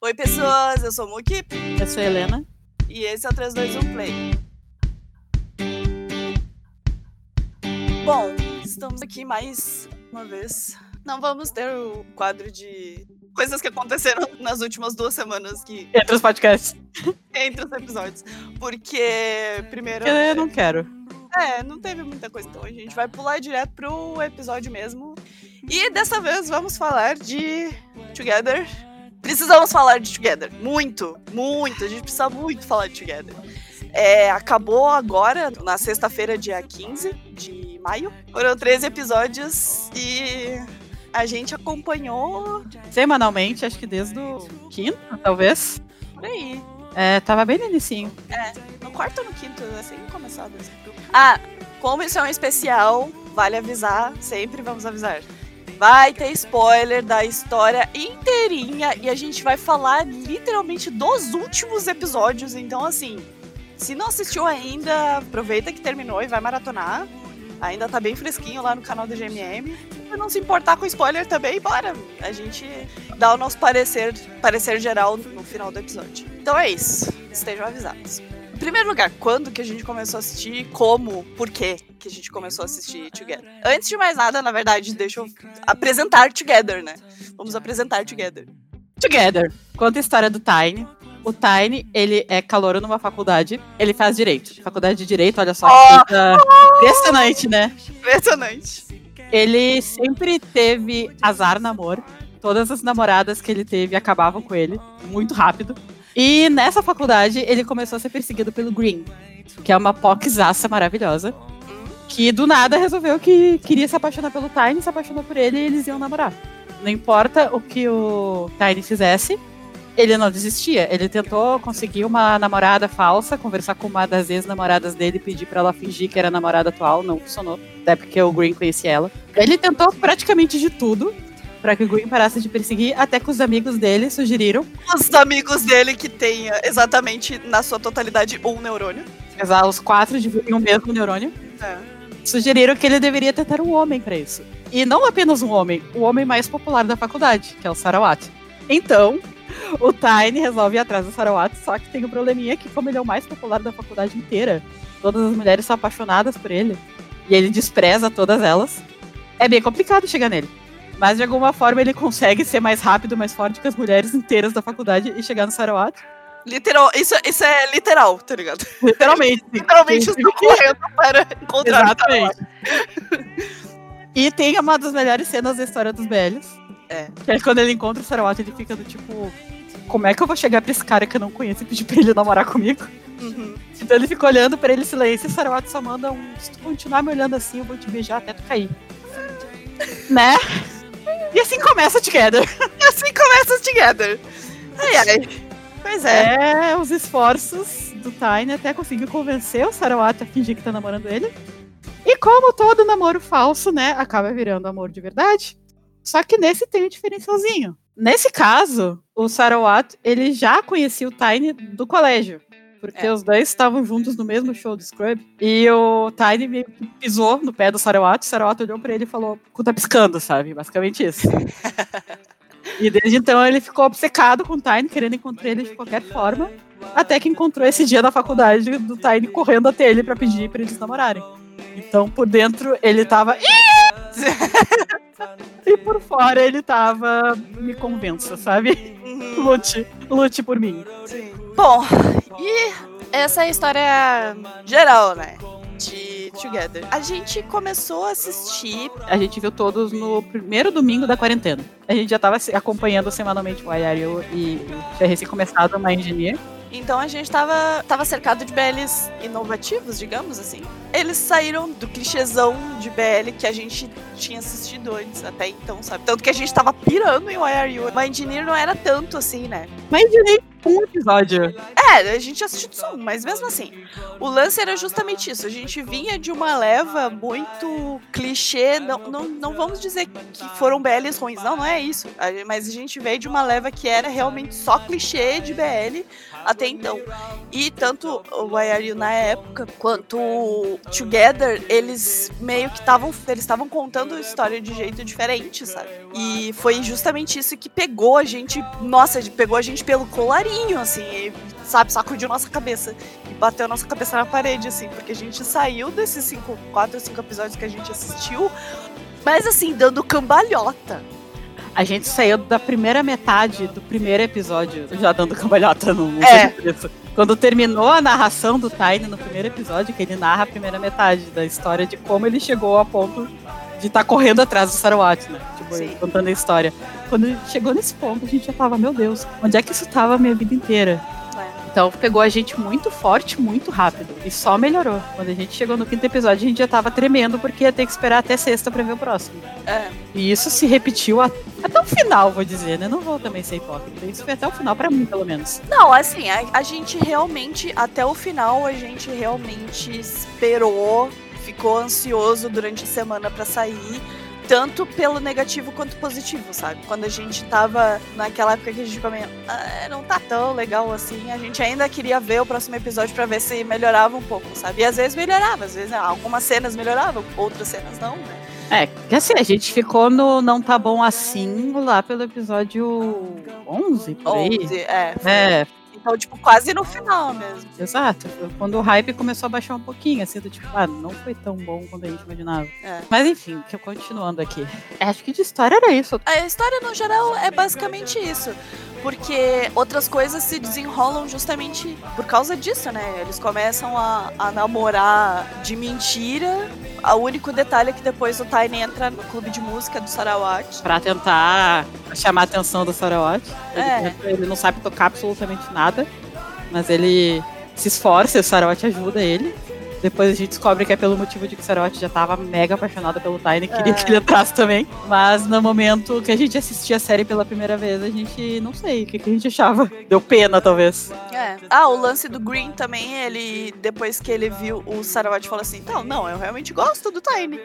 Oi, pessoas, eu sou o Muki Eu sou a Helena. e esse é o 321 Play. Bom, estamos aqui mais uma vez. Não vamos ter o quadro de coisas que aconteceram nas últimas duas semanas que Entre os podcasts. entre os episódios. Porque, primeiro. Eu não quero. É, não teve muita coisa, então a gente vai pular direto pro episódio mesmo. E dessa vez vamos falar de Together. Precisamos falar de Together. Muito, muito. A gente precisa muito falar de Together. É, acabou agora, na sexta-feira, dia 15 de maio. Foram 13 episódios e a gente acompanhou Semanalmente, acho que desde o quinto, talvez. por aí. É, tava bem no inicinho. No quarto ou no quinto, assim começado. Assim. Ah, como isso é um especial, vale avisar, sempre vamos avisar. Vai ter spoiler da história inteirinha e a gente vai falar literalmente dos últimos episódios. Então, assim, se não assistiu ainda, aproveita que terminou e vai maratonar. Ainda tá bem fresquinho lá no canal do GMM. Se não se importar com spoiler também, bora! A gente dá o nosso parecer, parecer geral no final do episódio. Então é isso. Estejam avisados. Em primeiro lugar, quando que a gente começou a assistir? Como? Por quê que a gente começou a assistir Together? Antes de mais nada, na verdade, deixa eu apresentar Together, né? Vamos apresentar Together. Together. Conta a história do Tiny. O Tiny, ele é calouro numa faculdade. Ele faz direito. Faculdade de direito, olha só. Oh! coisa Impressionante, né? Impressionante. Ele sempre teve azar no amor. Todas as namoradas que ele teve acabavam com ele muito rápido. E nessa faculdade ele começou a ser perseguido pelo Green, que é uma poquezaça maravilhosa. Que do nada resolveu que queria se apaixonar pelo Tiny, se apaixonou por ele e eles iam namorar. Não importa o que o Tiny fizesse, ele não desistia. Ele tentou conseguir uma namorada falsa, conversar com uma das ex-namoradas dele, pedir pra ela fingir que era namorada atual, não funcionou. Até porque o Green conhecia ela. Ele tentou praticamente de tudo pra que o Green parasse de perseguir, até que os amigos dele sugeriram, Os amigos dele que tem exatamente na sua totalidade um neurônio. apesar os quatro dividem o mesmo neurônio, É. sugeriram que ele deveria tentar um homem pra isso. E não apenas um homem, o homem mais popular da faculdade, que é o Sarawat. Então, o Tiny resolve ir atrás do Sarawat, só que tem um probleminha que como ele é o mais popular da faculdade inteira, todas as mulheres são apaixonadas por ele, e ele despreza todas elas, é bem complicado chegar nele. Mas de alguma forma ele consegue ser mais rápido, mais forte que as mulheres inteiras da faculdade e chegar no Sarawat. Literal, isso, isso é literal, tá ligado? Literalmente. Literalmente estou correndo para encontrar. Exatamente. e tem uma das melhores cenas da história dos velhos. É. Que é quando ele encontra o Sarawat, ele fica do tipo. Como é que eu vou chegar pra esse cara que eu não conheço e pedir pra ele namorar comigo? Uhum. Então ele fica olhando pra ele em silêncio e o Sarawat só manda um. Se tu continuar me olhando assim, eu vou te beijar até tu cair. né? E assim começa Together. E assim começa Together. Ai, ai. Pois é. É, os esforços do Tiny até conseguir convencer o Sarawat a fingir que tá namorando ele. E como todo namoro falso, né, acaba virando amor de verdade. Só que nesse tem um diferencialzinho. Nesse caso, o Sarawat, ele já conhecia o Tiny do colégio. Porque É. os dois estavam juntos no mesmo show do Scrub. E o Tiny meio que pisou no pé do Sarawat. O Sarawat olhou pra ele e falou, cu tá piscando, sabe? Basicamente isso. E desde então ele ficou obcecado com o Tiny, querendo encontrar ele de qualquer forma. Até que encontrou esse dia na faculdade do Tiny correndo até ele pra pedir pra eles namorarem. Então por dentro ele tava. E por fora ele tava. Me convença, sabe? Uhum. Lute, lute por mim. Sim. Bom, e essa é a história geral, né? De Together. A gente começou a assistir. A gente viu todos no primeiro domingo da quarentena. A gente já tava acompanhando semanalmente o Ayario e tinha recém-começado uma engineer. Então a gente tava, tava cercado de BLs inovativos, digamos assim. Eles saíram do clichêzão de BL que a gente tinha assistido antes, até então, sabe? Tanto que a gente tava pirando em Why Are You. Mas Engineer não era tanto assim, né? Mas engineer um episódio. É, a gente assistiu só um, mas mesmo assim. O lance era justamente isso. A gente vinha de uma leva muito clichê. Não, não, não vamos dizer que foram BLs ruins, não, não é isso. Mas a gente veio de uma leva que era realmente só clichê de BL até então. E tanto o Why na época quanto o Together, eles meio que estavam eles estavam contando a história de jeito diferente, sabe? E foi justamente isso que pegou a gente, nossa, pegou a gente pelo colarinho assim, e, sabe, sacudiu nossa cabeça e bateu nossa cabeça na parede assim, porque a gente saiu desses cinco, quatro ou cinco episódios que a gente assistiu, mas assim, dando cambalhota a gente saiu da primeira metade do primeiro episódio, já dando cambalhota no mundo. É. Quando terminou a narração do Tiny no primeiro episódio, que ele narra a primeira metade da história de como ele chegou a ponto de estar tá correndo atrás do Sarawat, né? Tipo, Sim. contando a história. Quando chegou nesse ponto, a gente já tava, meu Deus, onde é que isso tava a minha vida inteira? Então pegou a gente muito forte, muito rápido. E só melhorou. Quando a gente chegou no quinto episódio, a gente já tava tremendo porque ia ter que esperar até sexta pra ver o próximo. É. E isso se repetiu até o final, vou dizer, né? Não vou também ser hipócrita. Isso foi até o final, para mim, pelo menos. Não, assim, a, a gente realmente, até o final, a gente realmente esperou, ficou ansioso durante a semana para sair tanto pelo negativo quanto positivo, sabe? Quando a gente tava naquela época que a gente comia, ah, não tá tão legal assim, a gente ainda queria ver o próximo episódio para ver se melhorava um pouco, sabe? E às vezes melhorava, às vezes algumas cenas melhoravam, outras cenas não, né? É, que assim, a gente ficou no Não Tá Bom Assim lá pelo episódio 11, por aí. 11, é. É, então, tipo, quase no final mesmo. Exato. Quando o hype começou a baixar um pouquinho, assim, do tipo, ah, não foi tão bom quanto a gente imaginava. É. Mas enfim, continuando aqui. Acho que de história era isso. A história, no geral, é basicamente isso porque outras coisas se desenrolam justamente por causa disso, né? Eles começam a, a namorar de mentira. O único detalhe é que depois o Tiny entra no clube de música do Sarawat. Pra tentar chamar a atenção do Sarawat. É. Ele, ele não sabe tocar absolutamente nada, mas ele se esforça e o Sarawat ajuda ele. Depois a gente descobre que é pelo motivo de que o Sarote já tava mega apaixonada pelo Tiny, queria é. que ele entrasse também. Mas no momento que a gente assistia a série pela primeira vez, a gente não sei o que, que a gente achava. Deu pena, talvez. É. Ah, o lance do Green também, ele, depois que ele viu o Sarawat, falou assim: então, não, eu realmente gosto do Tiny.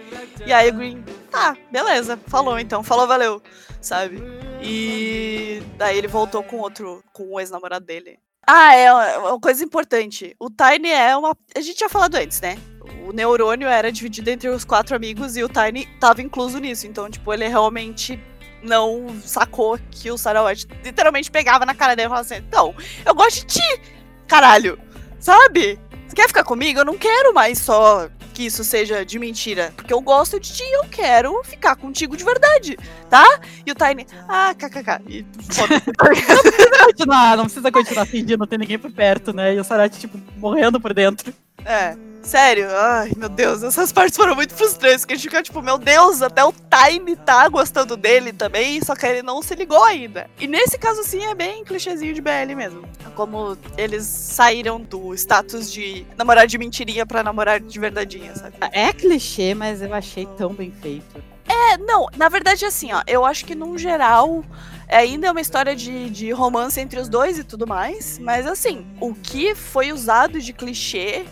E aí o Green, tá, beleza, falou então, falou, valeu, sabe? E daí ele voltou com outro, com o ex-namorado dele. Ah, é uma coisa importante. O Tiny é uma. A gente tinha falado antes, né? O neurônio era dividido entre os quatro amigos e o Tiny tava incluso nisso. Então, tipo, ele realmente não sacou que o Sarawat literalmente pegava na cara dele e falava assim: Então, eu gosto de ti, caralho. Sabe? Você quer ficar comigo? Eu não quero mais só que isso seja de mentira. Porque eu gosto de ti e eu quero ficar contigo de verdade, tá? E o Tiny, ah, kkk. E não precisa continuar, não precisa continuar fingindo, não tem ninguém por perto, né? E o Sarati, tipo, morrendo por dentro. É. Sério, ai meu Deus, essas partes foram muito frustrantes, porque a gente fica tipo, meu Deus, até o Time tá gostando dele também, só que ele não se ligou ainda. E nesse caso, sim, é bem clichêzinho de BL mesmo. Como eles saíram do status de namorar de mentirinha pra namorar de verdadeinha, sabe? É clichê, mas eu achei tão bem feito. É, não, na verdade, assim, ó, eu acho que num geral ainda é uma história de, de romance entre os dois e tudo mais, mas assim, o que foi usado de clichê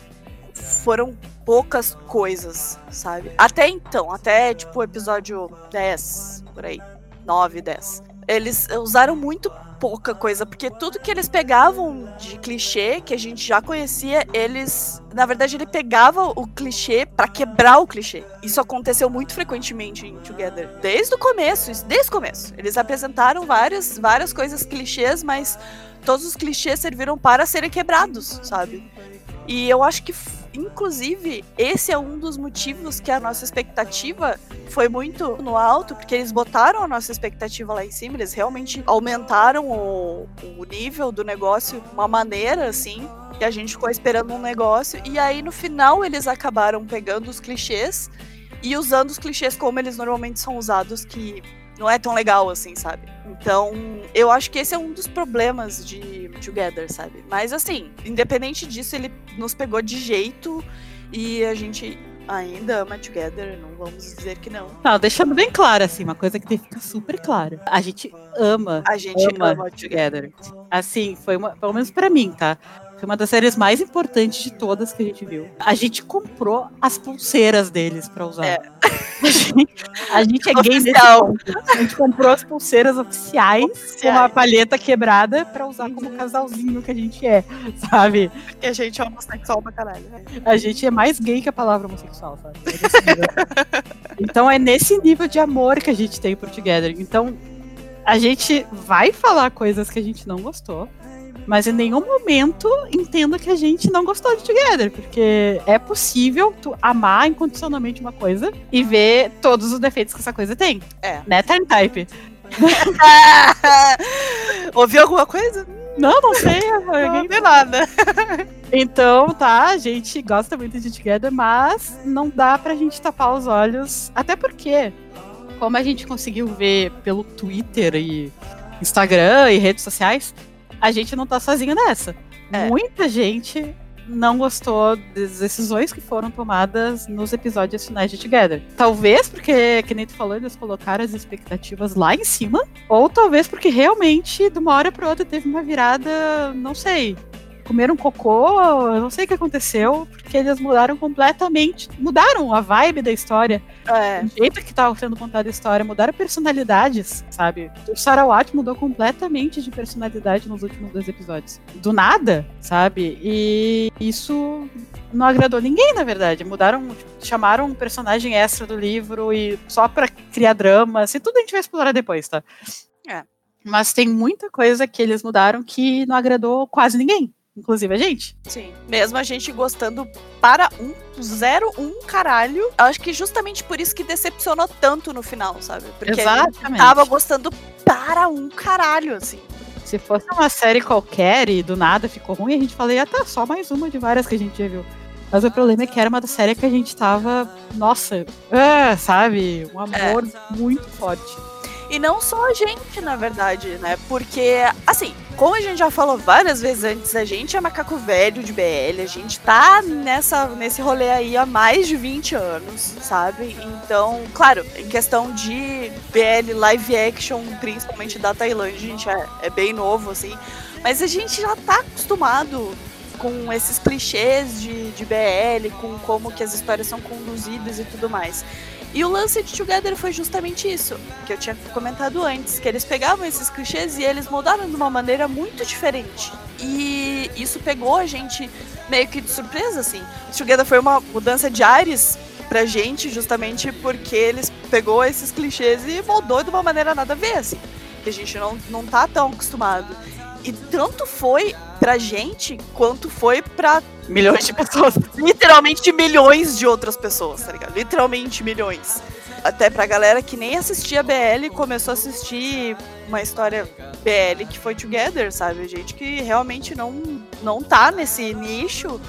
foram poucas coisas, sabe? Até então, até tipo o episódio 10, por aí, 9, 10. Eles usaram muito pouca coisa, porque tudo que eles pegavam de clichê, que a gente já conhecia, eles. Na verdade, ele pegava o clichê para quebrar o clichê. Isso aconteceu muito frequentemente em Together. Desde o começo, desde o começo. Eles apresentaram várias, várias coisas clichês, mas todos os clichês serviram para serem quebrados, sabe? E eu acho que Inclusive, esse é um dos motivos que a nossa expectativa foi muito no alto, porque eles botaram a nossa expectativa lá em cima, eles realmente aumentaram o, o nível do negócio uma maneira assim, que a gente ficou esperando um negócio, e aí no final eles acabaram pegando os clichês e usando os clichês como eles normalmente são usados, que não é tão legal assim, sabe? Então, eu acho que esse é um dos problemas de Together, sabe? Mas assim, independente disso, ele nos pegou de jeito e a gente ainda ama Together, não vamos dizer que não. Não, deixando bem claro, assim, uma coisa que tem que ficar super clara. A gente ama. A gente ama, ama Together. Assim, foi uma, pelo menos pra mim, tá? Foi uma das séries mais importantes de todas que a gente viu. A gente comprou as pulseiras deles pra usar. É. A, gente, a gente é gay Oficial. A gente comprou as pulseiras oficiais, com uma palheta quebrada pra usar como casalzinho que a gente é, sabe? Porque a gente é homossexual pra caralho. né? A gente é mais gay que a palavra homossexual, sabe? É então é nesse nível de amor que a gente tem pro Together. Então a gente vai falar coisas que a gente não gostou. Mas em nenhum momento entenda que a gente não gostou de Together, porque é possível tu amar incondicionalmente uma coisa e ver todos os defeitos que essa coisa tem. É. Né, Turn Type? Ouviu alguma coisa? Não, não sei. Não alguém- ouvi nada. Então, tá, a gente gosta muito de Together, mas não dá pra gente tapar os olhos. Até porque, como a gente conseguiu ver pelo Twitter e Instagram e redes sociais, a gente não tá sozinho nessa. É. Muita gente não gostou das decisões que foram tomadas nos episódios finais de Together. Talvez porque, que nem tu falou, eles colocaram as expectativas lá em cima, ou talvez porque realmente, de uma hora para outra, teve uma virada, não sei, comeram cocô, eu não sei o que aconteceu, porque eles mudaram completamente, mudaram a vibe da história, É. o jeito que estava sendo contada a história, mudaram personalidades, sabe? O Sarawat mudou completamente de personalidade nos últimos dois episódios. Do nada, sabe? E isso não agradou ninguém, na verdade. Mudaram, chamaram um personagem extra do livro e só pra criar drama, assim, tudo a gente vai explorar depois, tá? É. Mas tem muita coisa que eles mudaram que não agradou quase ninguém. Inclusive a gente. Sim. Mesmo a gente gostando para um, zero, um caralho. Eu acho que justamente por isso que decepcionou tanto no final, sabe? Porque a gente Exatamente. tava gostando para um caralho, assim. Se fosse uma série qualquer e do nada ficou ruim, a gente falaria, ah, tá, só mais uma de várias que a gente já viu. Mas o problema é que era uma série que a gente tava, nossa, ah, sabe? Um amor muito forte. E não só a gente, na verdade, né? Porque, assim, como a gente já falou várias vezes antes, a gente é macaco velho de BL, a gente tá nessa, nesse rolê aí há mais de 20 anos, sabe? Então, claro, em questão de BL live action, principalmente da Tailândia, a gente é, é bem novo, assim. Mas a gente já tá acostumado com esses clichês de, de BL, com como que as histórias são conduzidas e tudo mais. E o lance de Together foi justamente isso, que eu tinha comentado antes, que eles pegavam esses clichês e eles mudaram de uma maneira muito diferente. E isso pegou a gente meio que de surpresa, assim. Together foi uma mudança de ares pra gente, justamente porque eles pegou esses clichês e moldou de uma maneira nada a ver, assim. Que a gente não, não tá tão acostumado. E tanto foi pra gente, quanto foi pra Milhões de pessoas. literalmente milhões de outras pessoas, tá ligado? Literalmente milhões. Até pra galera que nem assistia BL começou a assistir uma história BL que foi Together, sabe? Gente que realmente não, não tá nesse nicho.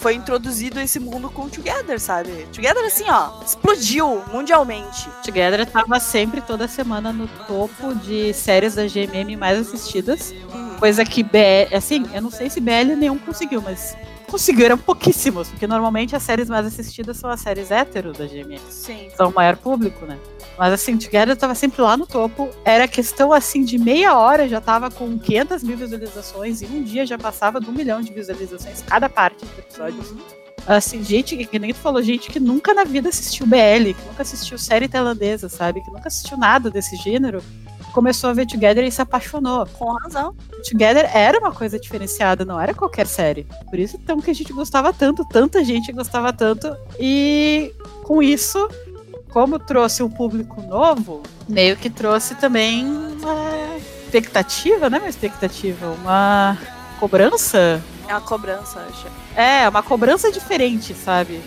Foi introduzido esse mundo com Together, sabe? Together, assim, ó, explodiu mundialmente. Together tava sempre, toda semana, no topo de séries da GMM mais assistidas. Coisa que BL, assim, eu não sei se BL nenhum conseguiu, mas conseguiram pouquíssimos, porque normalmente as séries mais assistidas são as séries hétero da GMM. Sim. São o maior público, né? Mas assim, Together tava sempre lá no topo. Era questão assim de meia hora, já tava com 500 mil visualizações e um dia já passava de um milhão de visualizações cada parte do episódio. Assim, gente, que nem tu falou, gente que nunca na vida assistiu BL, que nunca assistiu série tailandesa, sabe? Que nunca assistiu nada desse gênero, começou a ver Together e se apaixonou. Com razão. Together era uma coisa diferenciada, não era qualquer série. Por isso então que a gente gostava tanto, tanta gente gostava tanto. E com isso, como trouxe um público novo, meio que trouxe também uma expectativa, não é uma expectativa, uma cobrança. É uma cobrança, acho. É, uma cobrança diferente, sabe?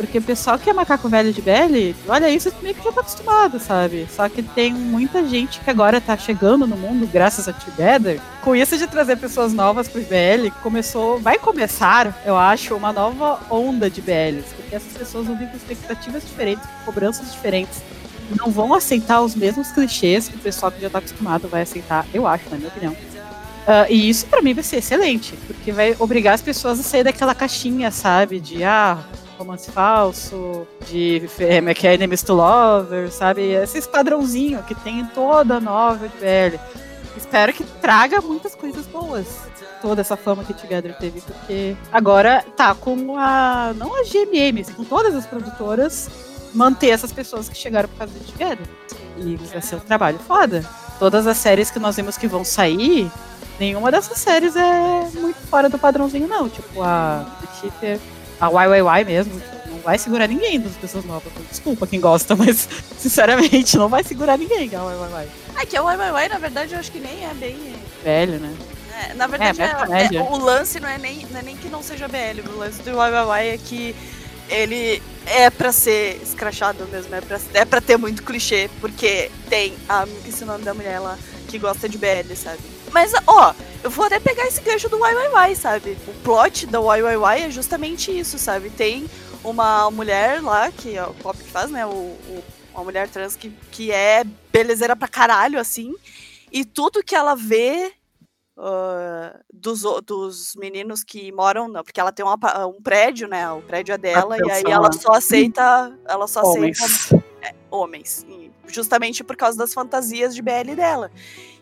Porque o pessoal que é macaco velho de BL, olha isso, meio que já tá acostumado, sabe? Só que tem muita gente que agora tá chegando no mundo graças a Together. Com isso de trazer pessoas novas pro BL, começou, vai começar, eu acho, uma nova onda de BLs. Porque essas pessoas vão vir com expectativas diferentes, com cobranças diferentes. Não vão aceitar os mesmos clichês que o pessoal que já tá acostumado vai aceitar, eu acho, na minha opinião. Ah, e isso pra mim vai ser excelente, porque vai obrigar as pessoas a sair daquela caixinha, sabe? De ah, romance falso, de é, Make Enemies to Lovers, sabe? Esse padrãozinho que tem em toda a novela de BL. Espero que traga muitas coisas boas. Toda essa fama que Together teve, porque agora tá com a. Não a GMM, com todas as produtoras, manter essas pessoas que chegaram por causa de Together. E vai ser um trabalho foda. Todas as séries que nós vimos que vão sair, nenhuma dessas séries é muito fora do padrãozinho, não. Tipo, a The a YYY mesmo, não vai segurar ninguém das pessoas novas. Desculpa quem gosta, mas sinceramente não vai segurar ninguém a YYY. É que a YYY, na verdade, eu acho que nem é bem. Velho, né? É, na verdade, é, é, é, o lance não é, nem, não é nem que não seja BL, o lance do YYY é que ele é pra ser escrachado mesmo, é pra, é pra ter muito clichê, porque tem a. Esse nome da mulher lá que gosta de BL, sabe? Mas, ó, eu vou até pegar esse gancho do YYY, sabe? O plot da YYY é justamente isso, sabe? Tem uma mulher lá, que é o Pop que faz, né? O, o, uma mulher trans que, que é belezeira pra caralho, assim. E tudo que ela vê uh, dos, dos meninos que moram, não, porque ela tem uma, um prédio, né? O prédio é dela, Atenção. e aí ela só aceita. Ela só homens. aceita é, homens. Justamente por causa das fantasias de BL dela.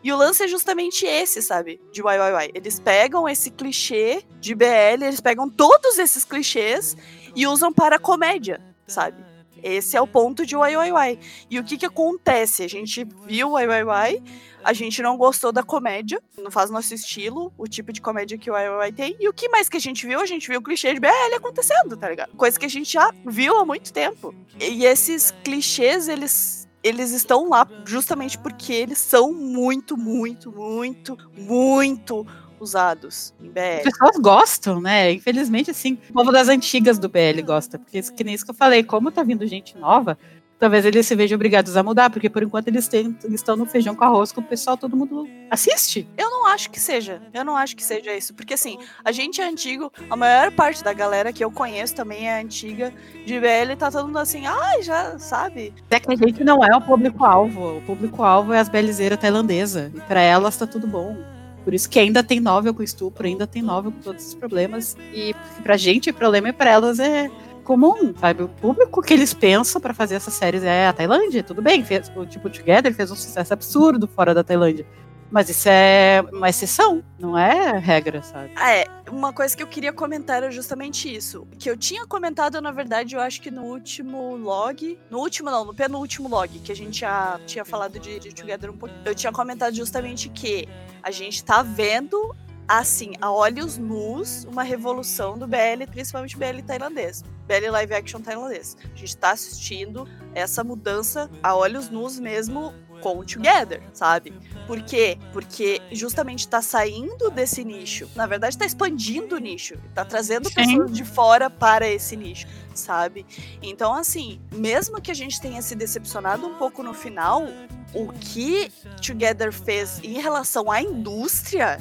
E o lance é justamente esse, sabe? De YYY. Eles pegam esse clichê de BL, eles pegam todos esses clichês e usam para comédia, sabe? Esse é o ponto de YYY. E o que que acontece? A gente viu YYY, a gente não gostou da comédia, não faz nosso estilo, o tipo de comédia que o YYY tem. E o que mais que a gente viu? A gente viu o clichê de BL acontecendo, tá ligado? Coisa que a gente já viu há muito tempo. E esses clichês, eles eles estão lá justamente porque eles são muito, muito, muito, muito usados em BL. As pessoas gostam, né? Infelizmente, assim, o povo das antigas do BL gosta. Porque, que nem isso que eu falei, como tá vindo gente nova, talvez eles se vejam obrigados a mudar, porque por enquanto eles, têm, eles estão no feijão com arroz com o pessoal, todo mundo assiste. Eu não acho que seja. Eu não acho que seja isso. Porque assim, a gente é antigo, a maior parte da galera que eu conheço também é antiga de BL, tá todo mundo assim, ai, ah, já sabe. É que a gente não é o público-alvo. O público-alvo é as belizeiras tailandesas. E para elas tá tudo bom. Por isso que ainda tem novel com estupro, ainda tem novel com todos os problemas. E pra gente, o problema é pra elas é comum, sabe? O público que eles pensam para fazer essas séries é a Tailândia. Tudo bem, fez, o tipo Together fez um sucesso absurdo fora da Tailândia. Mas isso é uma exceção, não é regra, sabe? Ah, é, uma coisa que eu queria comentar é justamente isso. Que eu tinha comentado, na verdade, eu acho que no último log. No último, não, no penúltimo log, que a gente já tinha falado de, de Together um pouquinho. Eu tinha comentado justamente que a gente tá vendo assim, a olhos nus, uma revolução do BL, principalmente BL tailandês. BL live action tailandês. A gente tá assistindo essa mudança a olhos nus mesmo com o Together, sabe? Por quê? Porque justamente tá saindo desse nicho. Na verdade, tá expandindo o nicho. Tá trazendo Sim. pessoas de fora para esse nicho, sabe? Então, assim, mesmo que a gente tenha se decepcionado um pouco no final, o que Together fez em relação à indústria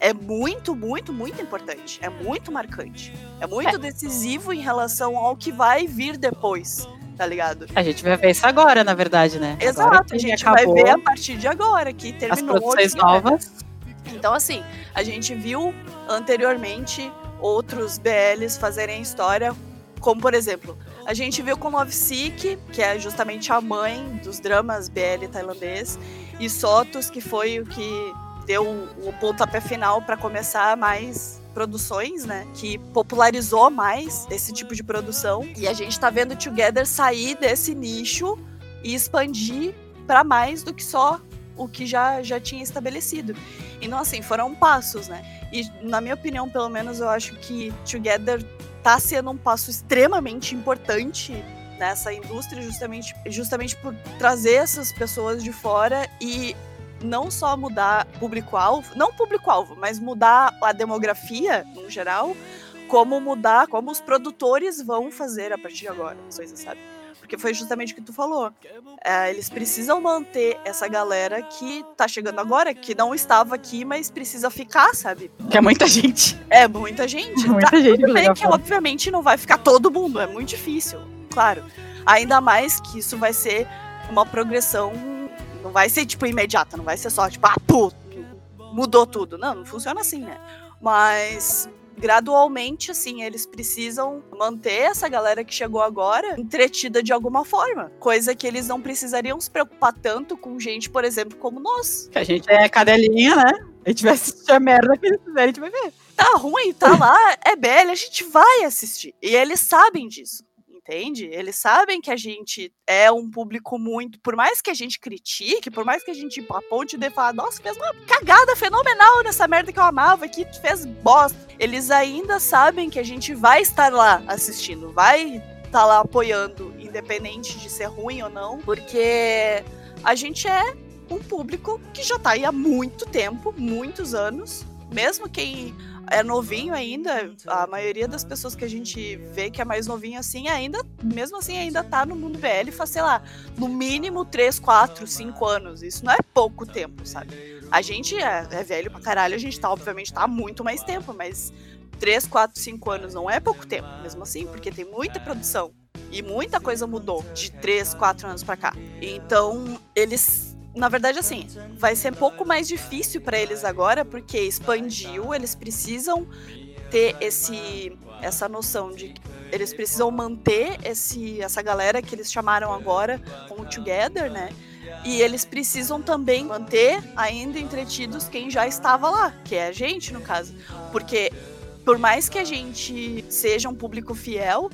é muito, muito, muito importante. É muito marcante. É muito é. decisivo em relação ao que vai vir depois. Tá ligado? A gente vai ver isso agora, na verdade, né? Exato, a gente acabou, vai ver a partir de agora, que terminou. As produções novas. Então, assim, a gente viu anteriormente outros BLs fazerem história, como por exemplo, a gente viu com Love Sick, que é justamente a mãe dos dramas BL tailandês, e Sotos, que foi o que deu o pontapé final para começar mais produções, né? Que popularizou mais esse tipo de produção. E a gente tá vendo Together sair desse nicho e expandir para mais do que só o que já, já tinha estabelecido. Então, assim, foram passos, né? E, na minha opinião, pelo menos, eu acho que Together tá sendo um passo extremamente importante nessa indústria, justamente, justamente por trazer essas pessoas de fora e não só mudar público-alvo, não público-alvo, mas mudar a demografia, no geral, como mudar, como os produtores vão fazer a partir de agora, coisas, sabe? Porque foi justamente o que tu falou. É, eles precisam manter essa galera que tá chegando agora, que não estava aqui, mas precisa ficar, sabe? Que é muita gente. É muita gente. muita tá, gente. Tudo bem que, obviamente, não vai ficar todo mundo, é muito difícil, claro. Ainda mais que isso vai ser uma progressão não vai ser, tipo, imediata, não vai ser só, tipo, ah, pô, mudou tudo. Não, não funciona assim, né? Mas gradualmente, assim, eles precisam manter essa galera que chegou agora entretida de alguma forma. Coisa que eles não precisariam se preocupar tanto com gente, por exemplo, como nós. Que a gente é cadelinha, né? A gente vai assistir a merda que eles fizerem, a gente vai ver. Tá ruim, tá lá, é belo, a gente vai assistir. E eles sabem disso entende? Eles sabem que a gente é um público muito. Por mais que a gente critique, por mais que a gente aponte de falar, nossa, fez uma cagada fenomenal nessa merda que eu amava, que fez bosta. Eles ainda sabem que a gente vai estar lá assistindo, vai estar tá lá apoiando, independente de ser ruim ou não, porque a gente é um público que já tá aí há muito tempo, muitos anos. Mesmo quem é novinho ainda, a maioria das pessoas que a gente vê que é mais novinho assim, ainda, mesmo assim, ainda tá no mundo BL faz, sei lá, no mínimo 3, 4, 5 anos. Isso não é pouco tempo, sabe? A gente é, é velho pra caralho, a gente tá, obviamente, tá há muito mais tempo, mas 3, 4, 5 anos não é pouco tempo, mesmo assim, porque tem muita produção. E muita coisa mudou de 3, 4 anos para cá. Então, eles na verdade, assim, vai ser um pouco mais difícil para eles agora, porque expandiu, eles precisam ter esse essa noção de eles precisam manter esse essa galera que eles chamaram agora como Together, né? E eles precisam também manter ainda entretidos quem já estava lá, que é a gente, no caso. Porque por mais que a gente seja um público fiel,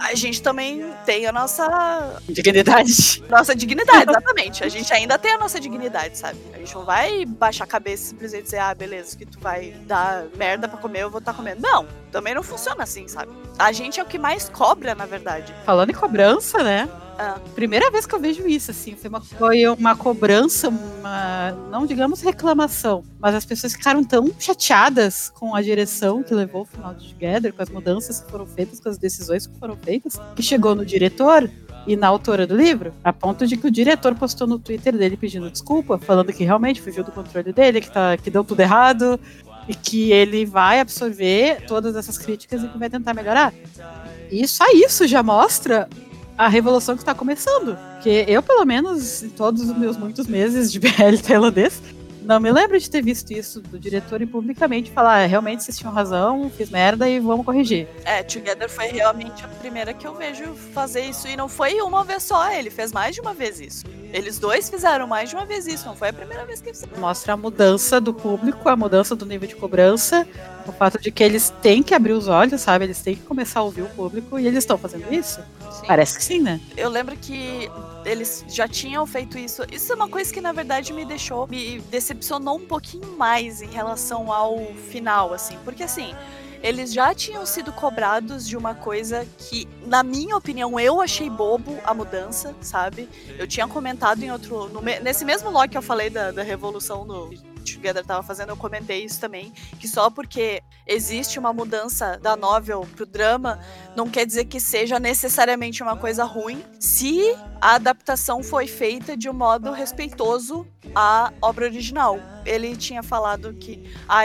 a gente também tem a nossa. Dignidade. Nossa dignidade, exatamente. A gente ainda tem a nossa dignidade, sabe? A gente não vai baixar a cabeça e simplesmente dizer, ah, beleza, que tu vai dar merda pra comer, eu vou estar tá comendo. Não, também não funciona assim, sabe? A gente é o que mais cobra, na verdade. Falando em cobrança, né? Ah. Primeira vez que eu vejo isso, assim, foi uma, foi uma cobrança, uma, não digamos reclamação, mas as pessoas ficaram tão chateadas com a direção que levou o final de Together, com as mudanças que foram feitas, com as decisões que foram feitas, que chegou no diretor e na autora do livro, a ponto de que o diretor postou no Twitter dele pedindo desculpa, falando que realmente fugiu do controle dele, que, tá, que deu tudo errado, e que ele vai absorver todas essas críticas e que vai tentar melhorar. E só isso já mostra a revolução que está começando. Porque eu, pelo menos, em todos os meus muitos meses de BL tailandês, não me lembro de ter visto isso do diretor e publicamente falar, ah, realmente vocês tinham razão, fiz merda e vamos corrigir. É, Together foi realmente a primeira que eu vejo fazer isso. E não foi uma vez só, ele fez mais de uma vez isso. Eles dois fizeram mais de uma vez isso, não foi a primeira vez que fizeram. Mostra a mudança do público, a mudança do nível de cobrança, o fato de que eles têm que abrir os olhos, sabe? Eles têm que começar a ouvir o público e eles estão fazendo isso? Sim. Parece que sim, né? Eu lembro que eles já tinham feito isso. Isso é uma coisa que na verdade me deixou, me decepcionou um pouquinho mais em relação ao final, assim, porque assim eles já tinham sido cobrados de uma coisa que, na minha opinião, eu achei bobo a mudança, sabe? Eu tinha comentado em outro. No, nesse mesmo log que eu falei da, da revolução no Together tava fazendo, eu comentei isso também, que só porque existe uma mudança da novel pro drama, não quer dizer que seja necessariamente uma coisa ruim, se a adaptação foi feita de um modo respeitoso à obra original. Ele tinha falado que, ah,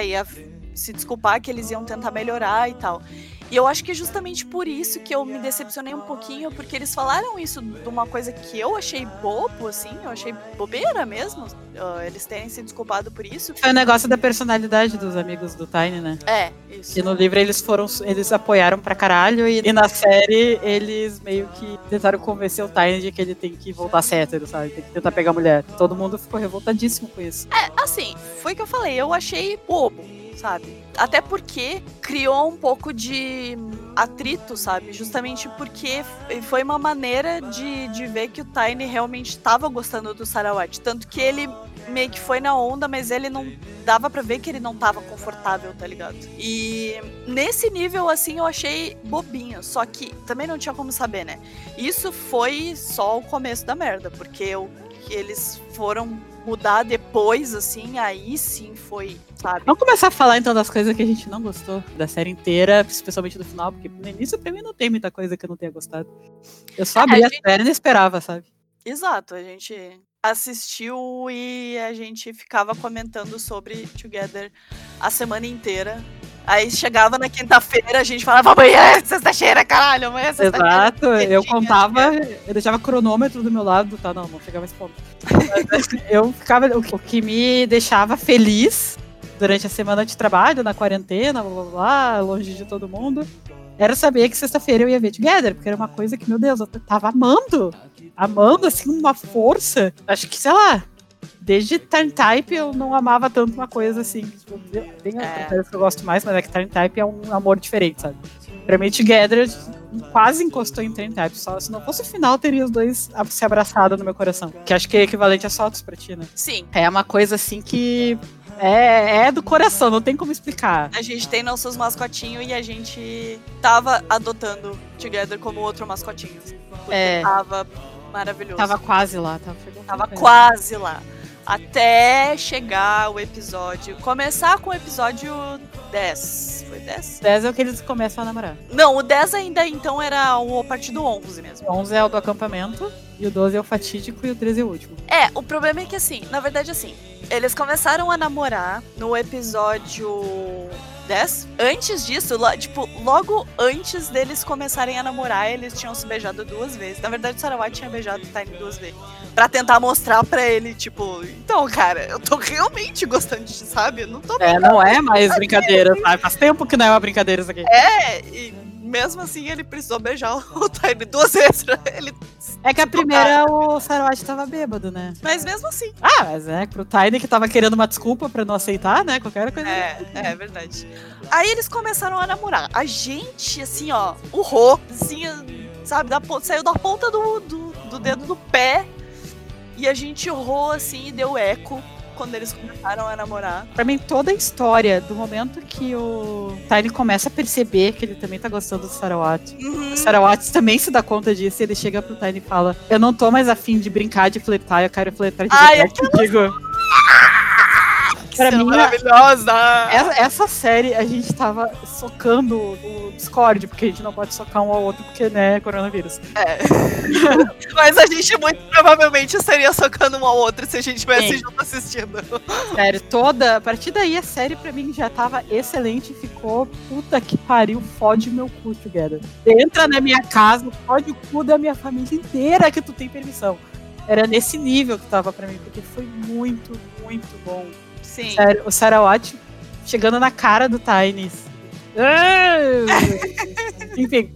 se desculpar que eles iam tentar melhorar e tal. E eu acho que é justamente por isso que eu me decepcionei um pouquinho, porque eles falaram isso de uma coisa que eu achei bobo, assim, eu achei bobeira mesmo, uh, eles terem se desculpado por isso. Foi o negócio da personalidade dos amigos do Tiny, né? É, isso. E no livro eles foram, eles apoiaram pra caralho, e, e na série eles meio que tentaram convencer o Tiny de que ele tem que voltar cétero, sabe? Tem que tentar pegar a mulher. Todo mundo ficou revoltadíssimo com isso. É, assim, foi o que eu falei, eu achei bobo sabe? Até porque criou um pouco de atrito, sabe? Justamente porque foi uma maneira de, de ver que o Tiny realmente estava gostando do Sarawat. Tanto que ele meio que foi na onda, mas ele não dava para ver que ele não tava confortável, tá ligado? E nesse nível assim eu achei bobinho, só que também não tinha como saber, né? Isso foi só o começo da merda, porque que eles foram mudar depois, assim, aí sim foi, sabe? Vamos começar a falar então das coisas que a gente não gostou da série inteira, especialmente do final, porque no início pra mim não tem muita coisa que eu não tenha gostado. Eu só abri é, a, gente... a série e não esperava, sabe? Exato, a gente assistiu e a gente ficava comentando sobre Together a semana inteira. Aí chegava na quinta-feira, a gente falava, amanhã é sexta-feira, caralho, amanhã é sexta-feira. Exato, eu contava, eu deixava cronômetro do meu lado, tá? Não, não chegava esse ponto. eu ficava, o que me deixava feliz durante a semana de trabalho, na quarentena, blá blá blá, longe de todo mundo, era saber que sexta-feira eu ia ver Together, porque era uma coisa que, meu Deus, eu tava amando. Amando, assim, uma força. Acho que, sei lá, desde Turn Type eu não amava tanto uma coisa assim. Tipo, tem é. que eu gosto mais, mas é que Turn Type é um amor diferente, sabe? Pra mim, Together quase encostou em Turn Type. Só se não fosse o final, teria os dois se abraçado no meu coração. Que acho que é equivalente a Sotos pra ti, né? Sim. É uma coisa assim que é, é do coração, não tem como explicar. A gente tem nossos mascotinhos e a gente tava adotando Together como outro mascotinho. É. Tava maravilhoso. Tava quase lá. Tava, tava quase lá. Até chegar o episódio. Começar com o episódio 10. Foi 10? 10 é o que eles começam a namorar. Não, o 10 ainda então era o, a partir do 11 mesmo. O 11 é o do acampamento. E o 12 é o fatídico e o 13 é o último. É, o problema é que assim, na verdade assim, eles começaram a namorar no episódio 10. Antes disso, tipo, logo antes deles começarem a namorar, eles tinham se beijado duas vezes. Na verdade, o Sarawat tinha beijado o Tiny duas vezes. Pra tentar mostrar pra ele, tipo, então, cara, eu tô realmente gostando de ti, sabe? Eu não tô. É, não é mais brincadeira, sabe? Faz tempo que não é uma brincadeira isso aqui. É, e mesmo assim ele precisou beijar o Time duas vezes pra ele. É que a primeira o Sarawat tava bêbado, né? Mas mesmo assim. Ah, mas é, pro Tiny que tava querendo uma desculpa pra não aceitar, né? Qualquer coisa. É, é verdade. Aí eles começaram a namorar. A gente, assim, ó, urrou, assim, sabe, da, saiu da ponta do, do, do dedo do pé. E a gente urrou assim e deu eco quando eles começaram a namorar. Pra mim, toda a história, do momento que o Tiny começa a perceber que ele também tá gostando do Sarawat. Uhum. O Sarawat também se dá conta disso e ele chega pro Tiny e fala: Eu não tô mais afim de brincar, de flertar, eu quero flertar de Ai, verdade contigo. Pra mim, maravilhosa! Essa, essa, série a gente tava socando o Discord, porque a gente não pode socar um ao outro, porque, né, coronavírus. É. Mas a gente muito provavelmente estaria socando um ao outro se a gente estivesse junto assistindo. Sério, toda. A partir daí a série pra mim já tava excelente e ficou puta que pariu, fode meu cu, Together. Entra na minha casa, fode o cu da minha família inteira que tu tem permissão. Era nesse nível que tava pra mim, porque foi muito, muito bom. Sim. O Sarawat chegando na cara do Tiny. Enfim.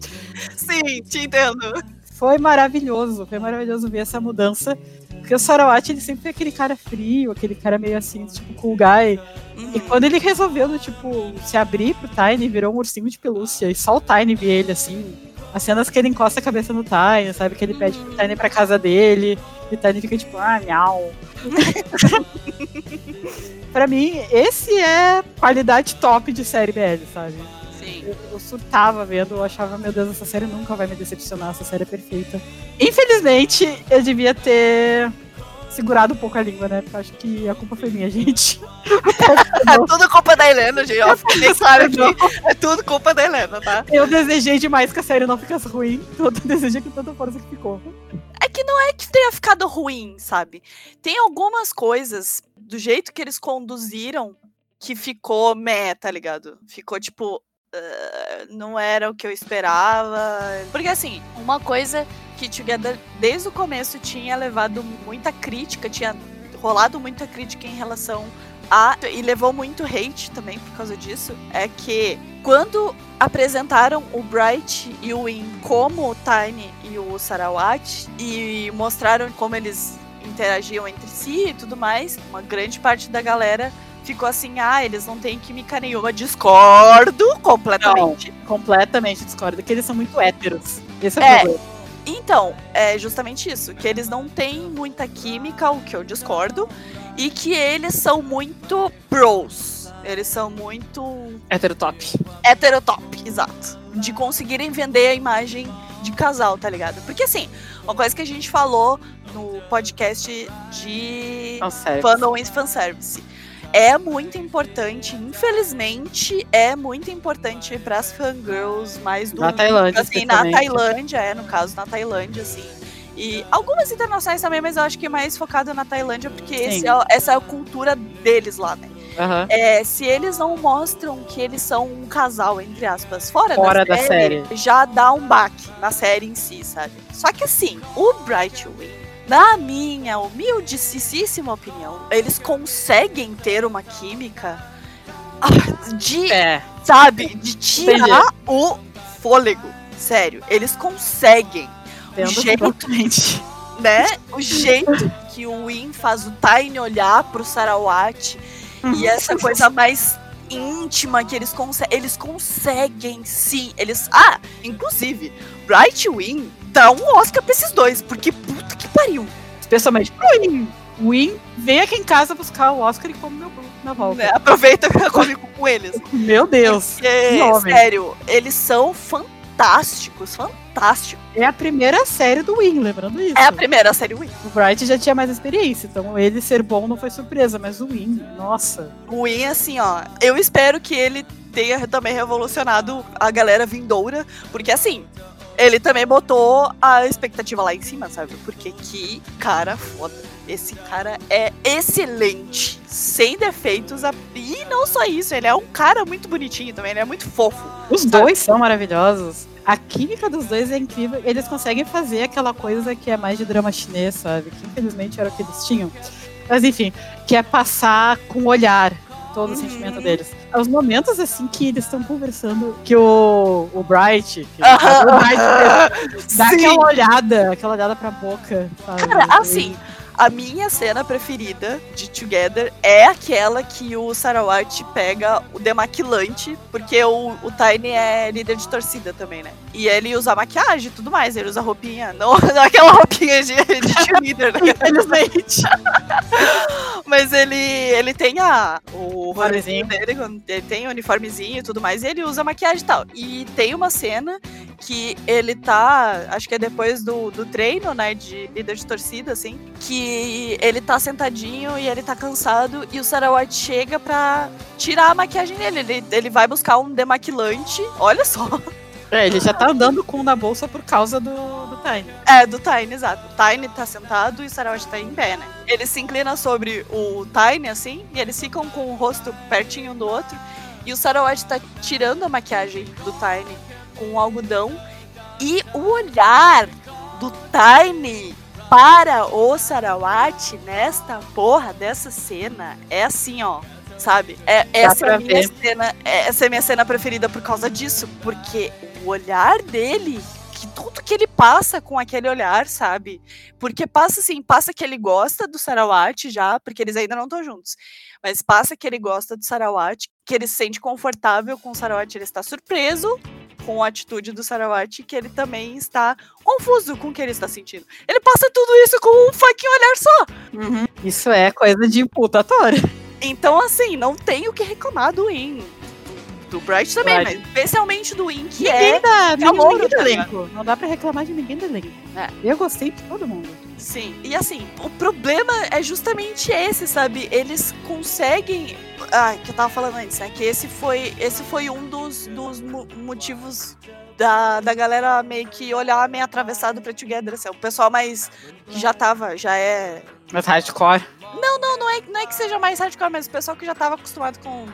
Sim, te entendo. Foi maravilhoso, foi maravilhoso ver essa mudança. Porque o Sarawat, ele sempre foi aquele cara frio, aquele cara meio assim, tipo, cool guy. Uhum. E quando ele resolveu, tipo, se abrir pro Tiny, virou um ursinho de pelúcia. E só o Tiny vê ele, assim. As cenas que ele encosta a cabeça no Tiny, sabe? Que ele pede pro Tiny pra casa dele. E o Tiny fica tipo, ah, miau. pra mim, esse é qualidade top de série BL, sabe? Sim. Eu, eu, surtava vendo, eu achava, meu Deus, essa série nunca vai me decepcionar, essa série é perfeita. Infelizmente, eu devia ter segurado um pouco a língua, né? Porque eu acho que a culpa foi minha, gente. é tudo culpa da Helena, gente. Ó, fiquei claro aqui. É tudo culpa da Helena, tá? Eu desejei demais que a série não ficasse ruim. Eu desejei com tanta força que ficou. É que não é que tenha ficado ruim, sabe? Tem algumas coisas do jeito que eles conduziram que ficou meh, tá ligado? Ficou tipo. Uh, não era o que eu esperava. Porque assim, uma coisa que Together desde o começo tinha levado muita crítica, tinha rolado muita crítica em relação a. E levou muito hate também por causa disso. É que quando apresentaram o Bright e o Win como o Tiny e o Sarawat e mostraram como eles interagiam entre si e tudo mais, uma grande parte da galera ficou assim, ah, eles não têm química nenhuma. Discordo completamente. Não, completamente discordo, que eles são muito héteros. Esse é, é o problema. Então, é justamente isso, que eles não têm muita química, o que eu discordo, e que eles são muito bros. Eles são muito. Heterotop. Heterotop, exato. De conseguirem vender a imagem de casal, tá ligado? Porque assim, uma coisa que a gente falou no podcast de fandom e fanservice é muito importante, infelizmente, é muito importante para as fangirls mais do na Tailândia, assim, na Tailândia, é, no caso, na Tailândia, assim. E algumas internacionais também, mas eu acho que é mais focado na Tailândia, porque é, essa é a cultura deles lá, né? Uhum. É, se eles não mostram que eles são um casal, entre aspas, fora, fora da, da série, série, já dá um baque na série em si, sabe? Só que assim, o Brightwing na minha humildíssima opinião, eles conseguem ter uma química de, é. sabe, de tirar Entendi. o fôlego. Sério, eles conseguem. Entendo o jeito, né? O jeito que o Win faz o Tiny olhar pro Sarawat uhum. e essa coisa mais íntima que eles conseguem. Eles conseguem, sim. Eles. Ah, inclusive, Bright Win dá um Oscar pra esses dois, porque puta que pariu. Especialmente pro Win. Win, vem aqui em casa buscar o Oscar e come meu na volta. É, aproveita e come com eles. Meu Deus. Porque, sério, eles são fantásticos, fantásticos. É a primeira série do Win, lembrando isso. É a primeira série Win. O Bright já tinha mais experiência, então ele ser bom não foi surpresa, mas o Win, nossa. O Win, assim, ó, eu espero que ele tenha também revolucionado a galera vindoura, porque assim, ele também botou a expectativa lá em cima, sabe? Porque que cara foda. Esse cara é excelente, sem defeitos. E não só isso, ele é um cara muito bonitinho também, ele é muito fofo. Os sabe? dois são maravilhosos. A química dos dois é incrível. Eles conseguem fazer aquela coisa que é mais de drama chinês, sabe? Que infelizmente era o que eles tinham. Mas enfim, que é passar com o olhar todo o uhum. sentimento deles. Os momentos assim que eles estão conversando, que o, o Bright, que, o Bright dá aquela olhada, aquela olhada pra boca. Sabe? Cara, assim, a minha cena preferida de Together é aquela que o Sarawat pega o demaquilante, porque o, o Tiny é líder de torcida também, né? E ele usa maquiagem e tudo mais, ele usa roupinha, não, não aquela roupinha de, de líder, né? Infelizmente. Mas ele, ele tem a, o uniformezinho dele, ele tem o uniformezinho e tudo mais, e ele usa maquiagem e tal. E tem uma cena que ele tá, acho que é depois do, do treino, né, de líder de torcida, assim, que ele tá sentadinho e ele tá cansado e o Sarawat chega pra tirar a maquiagem dele. Ele, ele vai buscar um demaquilante, olha só. É, ele já tá andando com na bolsa por causa do, do Tiny. É, do Tiny, exato. O Tiny tá sentado e o Sarawat tá em pé, né? Ele se inclina sobre o Tiny, assim, e eles ficam com o rosto pertinho um do outro. E o Sarawat tá tirando a maquiagem do Tiny com o algodão e o olhar do Tiny para o Sarawat nesta porra dessa cena é assim, ó. Sabe? É, essa, é a minha cena, é, essa é a minha cena preferida por causa disso. Porque o olhar dele que tudo que ele passa com aquele olhar, sabe? Porque passa assim, passa que ele gosta do Sarawat já, porque eles ainda não estão juntos. Mas passa que ele gosta do Sarawat, que ele se sente confortável com o Sarawat, ele está surpreso com a atitude do Sarawat que ele também está confuso com o que ele está sentindo. Ele passa tudo isso com um fucking olhar só. Uhum. Isso é coisa de putatória. Então, assim, não tem o que reclamar do Win. Do Bright também, Bright. mas especialmente do Win, que ninguém é. Dá, ninguém do elenco. Não dá pra reclamar de ninguém do elenco. É. Eu gostei de todo mundo. Sim, e assim, o problema é justamente esse, sabe? Eles conseguem. Ah, que eu tava falando antes, né? Que esse foi, esse foi um dos, dos motivos da, da galera meio que olhar meio atravessado pra Together. Assim, o pessoal mais. que já tava, já é. Mais hardcore. Não, não, não é, não é que seja mais hardcore, mas o pessoal que já tava acostumado com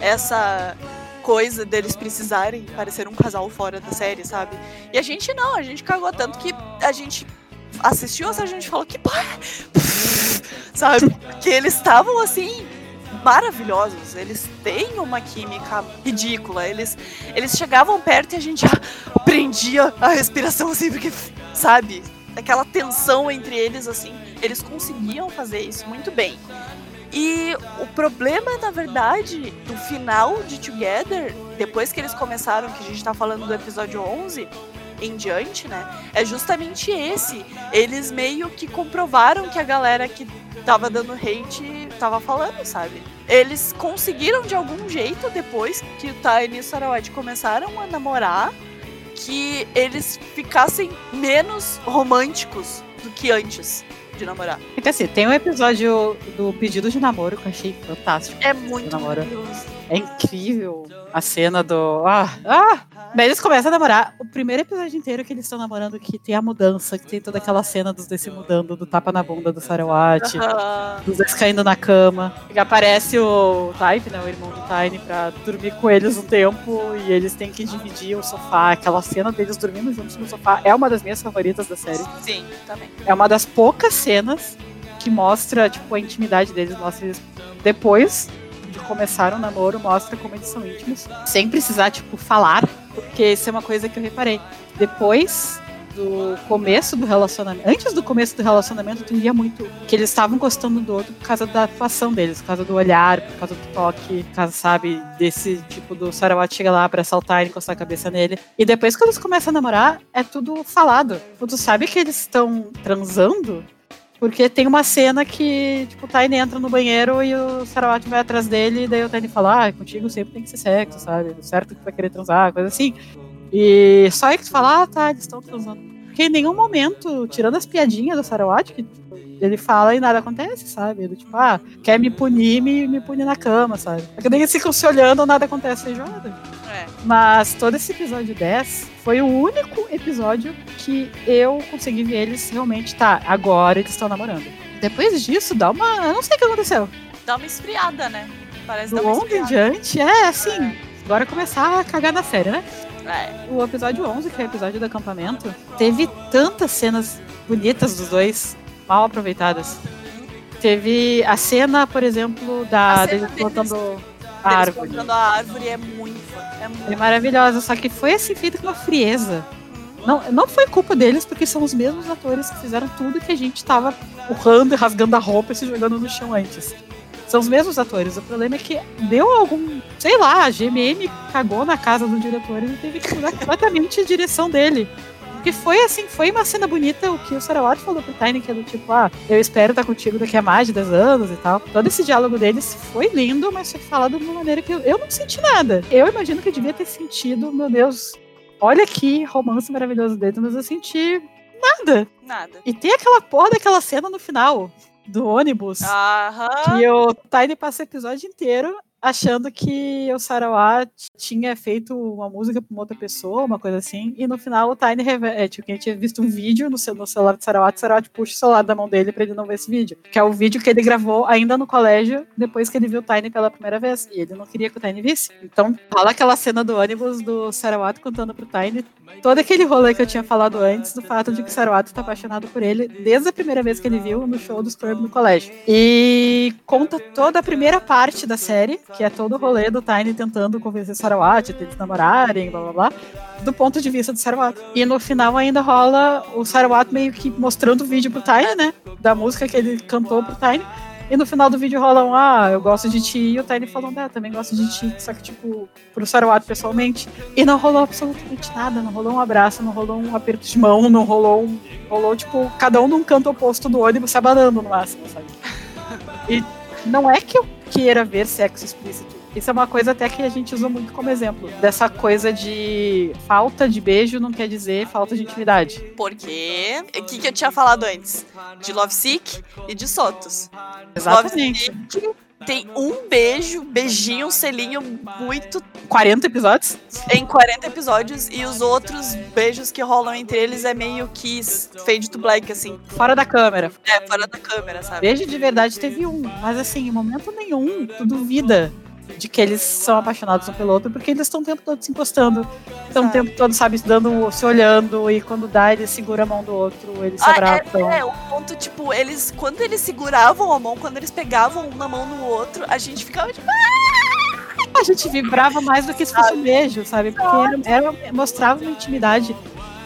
essa coisa deles precisarem parecer um casal fora da série, sabe? E a gente não, a gente cagou tanto que a gente assistiu essa gente falou que sabe? Que eles estavam assim maravilhosos. Eles têm uma química ridícula. Eles eles chegavam perto e a gente já prendia a respiração assim porque sabe? Aquela tensão entre eles assim, eles conseguiam fazer isso muito bem. E o problema, na verdade, do final de Together, depois que eles começaram, que a gente tá falando do episódio 11, em diante, né? É justamente esse. Eles meio que comprovaram que a galera que tava dando hate tava falando, sabe? Eles conseguiram de algum jeito, depois que o Tiny e o Sarawat começaram a namorar, que eles ficassem menos românticos do que antes de namorar. Então assim, tem um episódio do pedido de namoro que eu achei fantástico. É muito É incrível a cena do. Ah, ah! Daí eles começam a namorar. O primeiro episódio inteiro que eles estão namorando, que tem a mudança, que tem toda aquela cena dos dois se mudando, do tapa na bunda do Sarawat, dos dois caindo na cama. E aparece o Type, né, o irmão do Tiny, pra dormir com eles um tempo e eles têm que dividir o sofá. Aquela cena deles dormindo juntos no sofá é uma das minhas favoritas da série. Sim, também. É uma das poucas cenas que mostra, tipo, a intimidade deles, mostra eles depois de começar um namoro mostra como eles são íntimos, sem precisar, tipo, falar, porque isso é uma coisa que eu reparei. Depois do começo do relacionamento, antes do começo do relacionamento, tu via muito que eles estavam gostando do outro por causa da atuação deles, por causa do olhar, por causa do toque, por causa, sabe, desse tipo do Sarawat chega lá pra saltar e encostar a cabeça nele. E depois que eles começam a namorar, é tudo falado. Tu sabe que eles estão transando porque tem uma cena que, tipo, o Tiny entra no banheiro e o Sarawat vai atrás dele, e daí o Tiny fala, ah, contigo sempre tem que ser sexo, sabe? Certo que tu vai querer transar, coisa assim. E só aí que tu fala, ah, tá, eles estão transando. Porque em nenhum momento, tirando as piadinhas do Sarawat, que ele fala e nada acontece, sabe? Ele, tipo, ah, quer me punir, me, me punir na cama, sabe? É que nem eles ficam se olhando, nada acontece feijoada. É. Mas todo esse episódio 10 foi o único episódio que eu consegui ver eles realmente, tá, agora eles estão namorando. Depois disso, dá uma. Eu não sei o que aconteceu. Dá uma esfriada, né? Parece Do dar uma em diante, é assim. Agora começar a cagar na série, né? É. O episódio 11, que é o episódio do acampamento, teve tantas cenas bonitas dos dois, mal aproveitadas. Teve a cena, por exemplo, da A deles plantando a árvore. plantando a árvore é muito. É muito. É maravilhosa, só que foi assim feita com uma frieza. Não, não foi culpa deles, porque são os mesmos atores que fizeram tudo que a gente tava urrando e rasgando a roupa e se jogando no chão antes. São os mesmos atores. O problema é que deu algum. Sei lá, a GMM cagou na casa do diretor e teve que mudar completamente a direção dele. Porque foi assim, foi uma cena bonita o que o Sarawat falou pro Tiny, que é do tipo, ah, eu espero estar contigo daqui a mais de 10 anos e tal. Todo esse diálogo deles foi lindo, mas foi falado de uma maneira que eu, eu não senti nada. Eu imagino que eu devia ter sentido, meu Deus, olha que romance maravilhoso deles, mas eu senti nada. Nada. E tem aquela porra daquela cena no final do ônibus. Aham. Que o Tiny passa o episódio inteiro achando que o Sarawat tinha feito uma música pra uma outra pessoa, uma coisa assim, e no final o Tiny revela, é, tipo, que a gente tinha visto um vídeo no, cel- no celular do Sarawat, o Sarawat puxa o celular da mão dele pra ele não ver esse vídeo, que é o vídeo que ele gravou ainda no colégio, depois que ele viu o Tiny pela primeira vez, e ele não queria que o Tiny visse. Então, fala aquela cena do ônibus do Sarawat contando pro Tiny todo aquele rolê que eu tinha falado antes, do fato de que o Sarawat tá apaixonado por ele desde a primeira vez que ele viu no show do Scrub no colégio. E conta toda a primeira parte da série, que é todo o rolê do Tiny tentando convencer Sarawat, de eles namorarem, blá blá blá, do ponto de vista do Sarawat. E no final ainda rola o Sarawat meio que mostrando o vídeo pro Tiny, né? Da música que ele cantou pro Tiny. E no final do vídeo rola um, ah, eu gosto de ti, e o Tiny falando, ah, também gosto de ti, só que, tipo, pro Sarawat pessoalmente. E não rolou absolutamente nada, não rolou um abraço, não rolou um aperto de mão, não rolou um. Rolou, tipo, cada um num canto oposto do ônibus se abanando no máximo, sabe? E não é que eu queira ver sexo explícito. Isso é uma coisa até que a gente usa muito como exemplo. Dessa coisa de falta de beijo não quer dizer falta de intimidade. Porque. O que, que eu tinha falado antes? De Love Sick e de Sotos. Exatamente. Love Sick tem um beijo, beijinho, um selinho muito 40 episódios? em 40 episódios e os outros beijos que rolam entre eles é meio que fade to black, assim. Fora da câmera. É, fora da câmera, sabe? Beijo de verdade teve um, mas assim, em momento nenhum, tu duvida de que eles são apaixonados um pelo outro, porque eles estão o tempo todo se encostando, estão o tempo todo, sabe, dando, se olhando, e quando dá, ele segura a mão do outro, eles se Ah, abraçam. é, é, o ponto, tipo, eles, quando eles seguravam a mão, quando eles pegavam um na mão no outro, a gente ficava tipo, A gente vibrava mais do que se fosse um beijo, sabe? Porque era, era- mostrava uma intimidade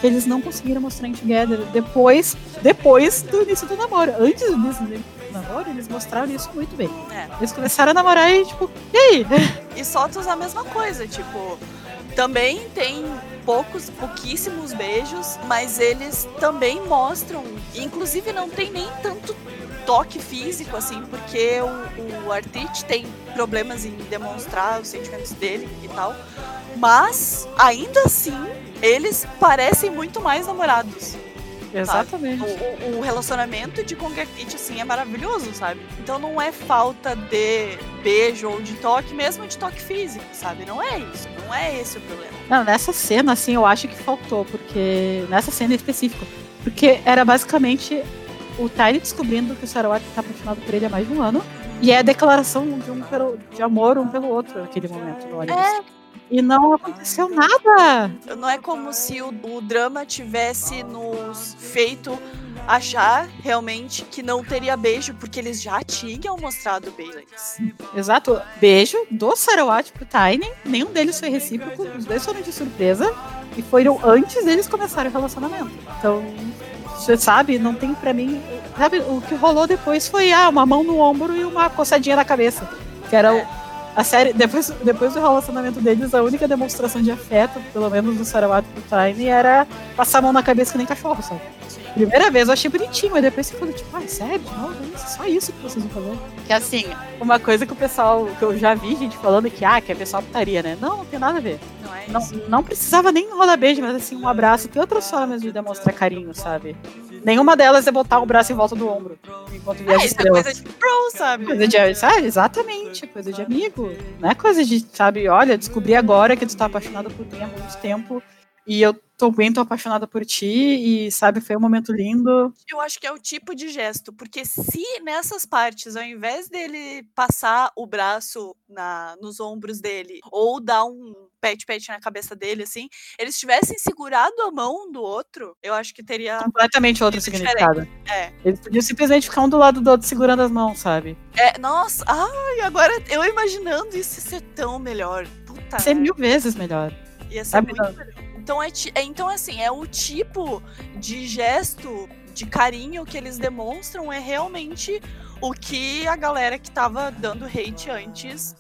que eles não conseguiram mostrar em Together depois, depois do início do namoro. Antes do início do namoro, eles mostraram isso muito bem. É. Eles começaram a namorar e, tipo, e aí? E Sotos a mesma coisa, tipo, também tem poucos, pouquíssimos beijos, mas eles também mostram, inclusive não tem nem tanto toque físico, assim, porque o, o Artite tem problemas em demonstrar os sentimentos dele e tal, mas ainda assim eles parecem muito mais namorados. Exatamente. O, o- relacionamento de Conquertite, assim, é maravilhoso, sabe? Então não é falta de beijo ou de toque, mesmo de toque físico, sabe? Não é isso. Não é esse o problema. Não, nessa cena, assim, eu acho que faltou, porque. Nessa cena em específico. Porque era basicamente o Tiny descobrindo que o Sarawat tá apaixonado por ele há mais de um ano. E é a declaração de, um pelo, de amor um pelo outro naquele momento ônibus. É, E não aconteceu nada. não é como se o, o drama tivesse nos feito achar realmente que não teria beijo, porque eles já tinham mostrado beijo antes. Exato. Beijo do Sarawat pro Tiny. Nenhum deles foi recíproco. Os dois foram de surpresa. E foram antes deles começarem o relacionamento. Então, você sabe, não tem pra mim. Sabe, o que rolou depois foi ah, uma mão no ombro e uma coçadinha na cabeça. Que era É. o. A série, depois, depois do relacionamento deles, a única demonstração de afeto, pelo menos do Sarawat pro Tiny, era passar a mão na cabeça que nem cachorro, sabe? Primeira vez eu achei bonitinho, mas depois você falou, tipo, ah, sério? de novo? Isso, Só isso que vocês vão fazer. Que assim, uma coisa que o pessoal, que eu já vi gente falando que, ah, que é pessoal putaria, né? Não, não tem nada a ver. Não é Não, não precisava nem rolar beijo, mas assim, um abraço. Tem outras formas de demonstrar carinho, sabe? Nenhuma delas é botar o braço em volta do ombro. Enquanto É, viaja isso é coisa de bro, sabe? Coisa de, sabe? Exatamente, coisa de amigo. Não é coisa de, sabe, olha, descobri agora que tu tá apaixonado por mim há muito tempo e eu tô bem, tô apaixonada por ti e, sabe, foi um momento lindo. Eu acho que é o tipo de gesto, porque se nessas partes, ao invés dele passar o braço na, nos ombros dele ou dar um pet-pet na cabeça dele, assim, eles tivessem segurado a mão um do outro, eu acho que teria. Completamente outro significado. É. Eles podiam simplesmente ficar um do lado do outro segurando as mãos, sabe? é nossa, ai, agora eu imaginando isso ser tão melhor. Puta. Ser mil vezes melhor. Ia ser sabe, muito melhor. Então, é, é- então, assim, é o tipo de gesto de carinho que eles demonstram é realmente o que a galera que tava dando hate antes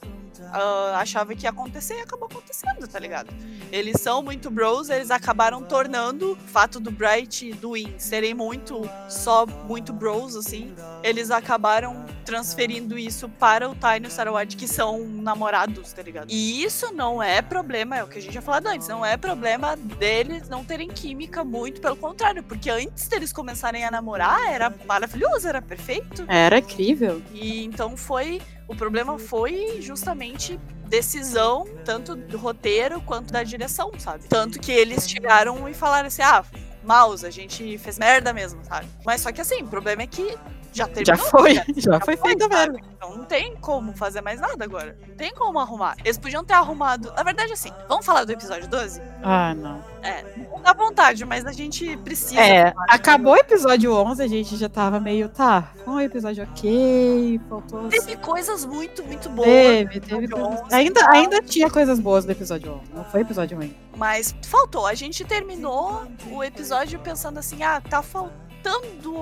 ah, achava que ia acontecer e acabou acontecendo, tá ligado? Eles são muito bros, eles acabaram tornando o fato do Bright e do Win serem muito, só muito bros, assim, eles acabaram transferindo isso para o Tiny e o Sarawat, que são namorados, tá ligado? E isso não é problema, é o que a gente já falado antes, não é problema deles não terem química, muito pelo contrário, porque antes deles começarem a namorar, era maravilhoso, era perfeito. Era incrível. E então foi. O problema foi justamente decisão, tanto do roteiro quanto da direção, sabe? Tanto que eles chegaram e falaram assim: ah, mouse, a gente fez merda mesmo, sabe? Mas só que assim, o problema é que já terminou. Já foi, né? já foi feita sabe? merda. Então não tem como fazer mais nada agora. Não tem como arrumar. Eles podiam ter arrumado. Na verdade, assim, vamos falar do episódio 12? Ah, não. É, não dá vontade, mas a gente precisa. É, acabou o episódio 11, a gente já tava meio, tá, foi um episódio ok, faltou... Teve coisas muito, muito boas. Teve, teve episódio coisas... 11 Ainda, e tal. ainda tinha coisas boas no episódio 11, não foi episódio ruim. Mas faltou. A gente terminou o episódio pensando assim: ah, tá faltando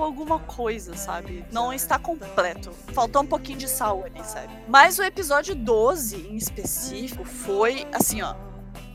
alguma coisa, sabe? Não está completo. Faltou um pouquinho de sal ali, sabe? Mas o episódio 12, em específico, foi assim, ó.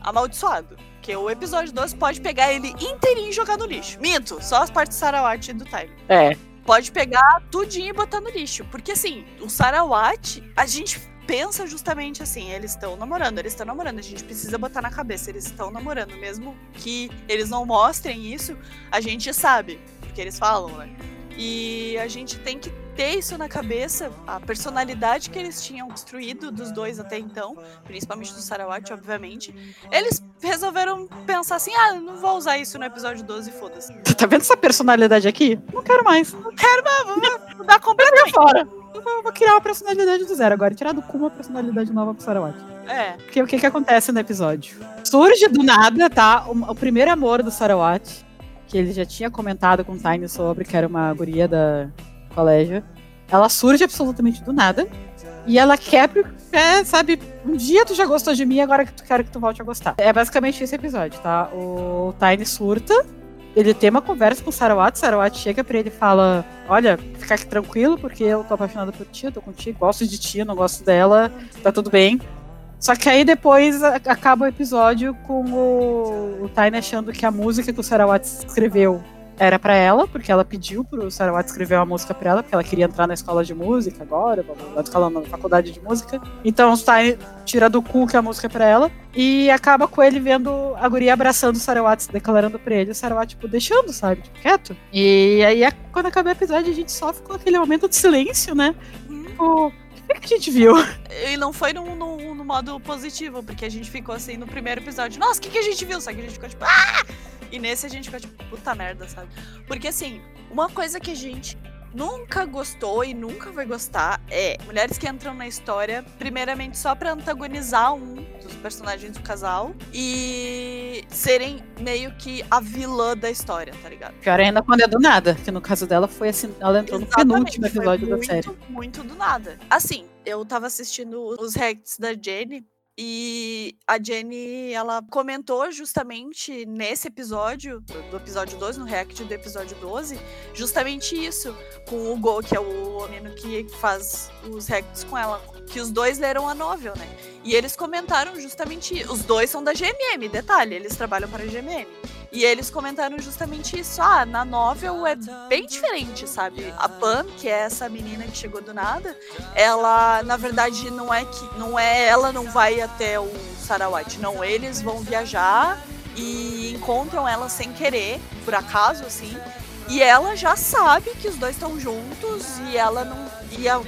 Amaldiçoado. Porque o episódio 12 pode pegar ele inteirinho e jogar no lixo. Minto, só as partes Sarawat e do Tyler. É. Pode pegar tudinho e botar no lixo. Porque assim, o Sarawat, a gente pensa justamente assim, eles estão namorando, eles estão namorando, a gente precisa botar na cabeça, eles estão namorando, mesmo que eles não mostrem isso, a gente sabe, porque eles falam, né? E a gente tem que ter isso na cabeça, a personalidade que eles tinham construído dos dois até então, principalmente do Sarawat, obviamente. Eles resolveram pensar assim: ah, não vou usar isso no episódio 12, foda-se. Tá vendo essa personalidade aqui? Não quero mais. Não quero, mas vou mudar completamente. fora. Eu vou criar uma personalidade do zero agora, tirar do cu uma personalidade nova pro Sarawat. É, Porque o que que acontece no episódio? Surge do nada, tá? O, o primeiro amor do Sarawat, que ele já tinha comentado com o Tiny sobre, que era uma guria da colégio. Ela surge absolutamente do nada. E ela quebra, é, sabe, um dia tu já gostou de mim, agora que tu quero que tu volte a gostar. É basicamente esse episódio, tá? O Tiny surta, ele tem uma conversa com o Sarawat, Sarawat chega pra ele e fala: Olha, fica aqui tranquilo, porque eu tô apaixonado por ti, eu tô contigo, gosto de ti, não gosto dela, tá tudo bem. Só que aí depois acaba o episódio com o, o Tiny achando que a música que o Sarawat escreveu era pra ela, porque ela pediu pro Sarawat escrever uma música pra ela, porque ela queria entrar na escola de música agora, na escola na faculdade de música. Então o Tiny tira do cu que a música é pra ela e acaba com ele vendo a guria abraçando o Sarawat, declarando pra ele, o Sarawat, tipo, deixando, sabe, tipo, quieto. E aí, quando acaba o episódio, a gente sofre com aquele momento de silêncio, né? Hum, Tipo, que, a gente viu? E não foi no, no, no modo positivo, porque a gente ficou assim no primeiro episódio. Nossa, o que, que a gente viu? Só que a gente ficou tipo, ah! E nesse a gente ficou tipo, puta merda, sabe? Porque assim, uma coisa que a gente nunca gostou e nunca vai gostar é mulheres que entram na história, primeiramente só pra antagonizar um dos personagens do casal e serem meio que a vilã da história, tá ligado? Pior ainda quando é do nada, que no caso dela foi assim, ela entrou Exatamente, no penúltimo episódio muito, da série. Muito do nada. Assim, eu tava assistindo os reacts da Jenny e a Jenny, ela comentou justamente nesse episódio, do episódio 12, no react do episódio 12, justamente isso, com o Go, que é o menino que faz os reacts com ela, que os dois leram a novel, né? E eles comentaram justamente, os dois são da GMM, detalhe, eles trabalham para a GMM. E eles comentaram justamente isso. Ah, na novel é bem diferente, sabe? A Pam, que é essa menina que chegou do nada, ela, na verdade, não é que. Não é ela não vai até o Sarawat. Não, eles vão viajar e encontram ela sem querer, por acaso, assim. E ela já sabe que os dois estão juntos e ela não. E a-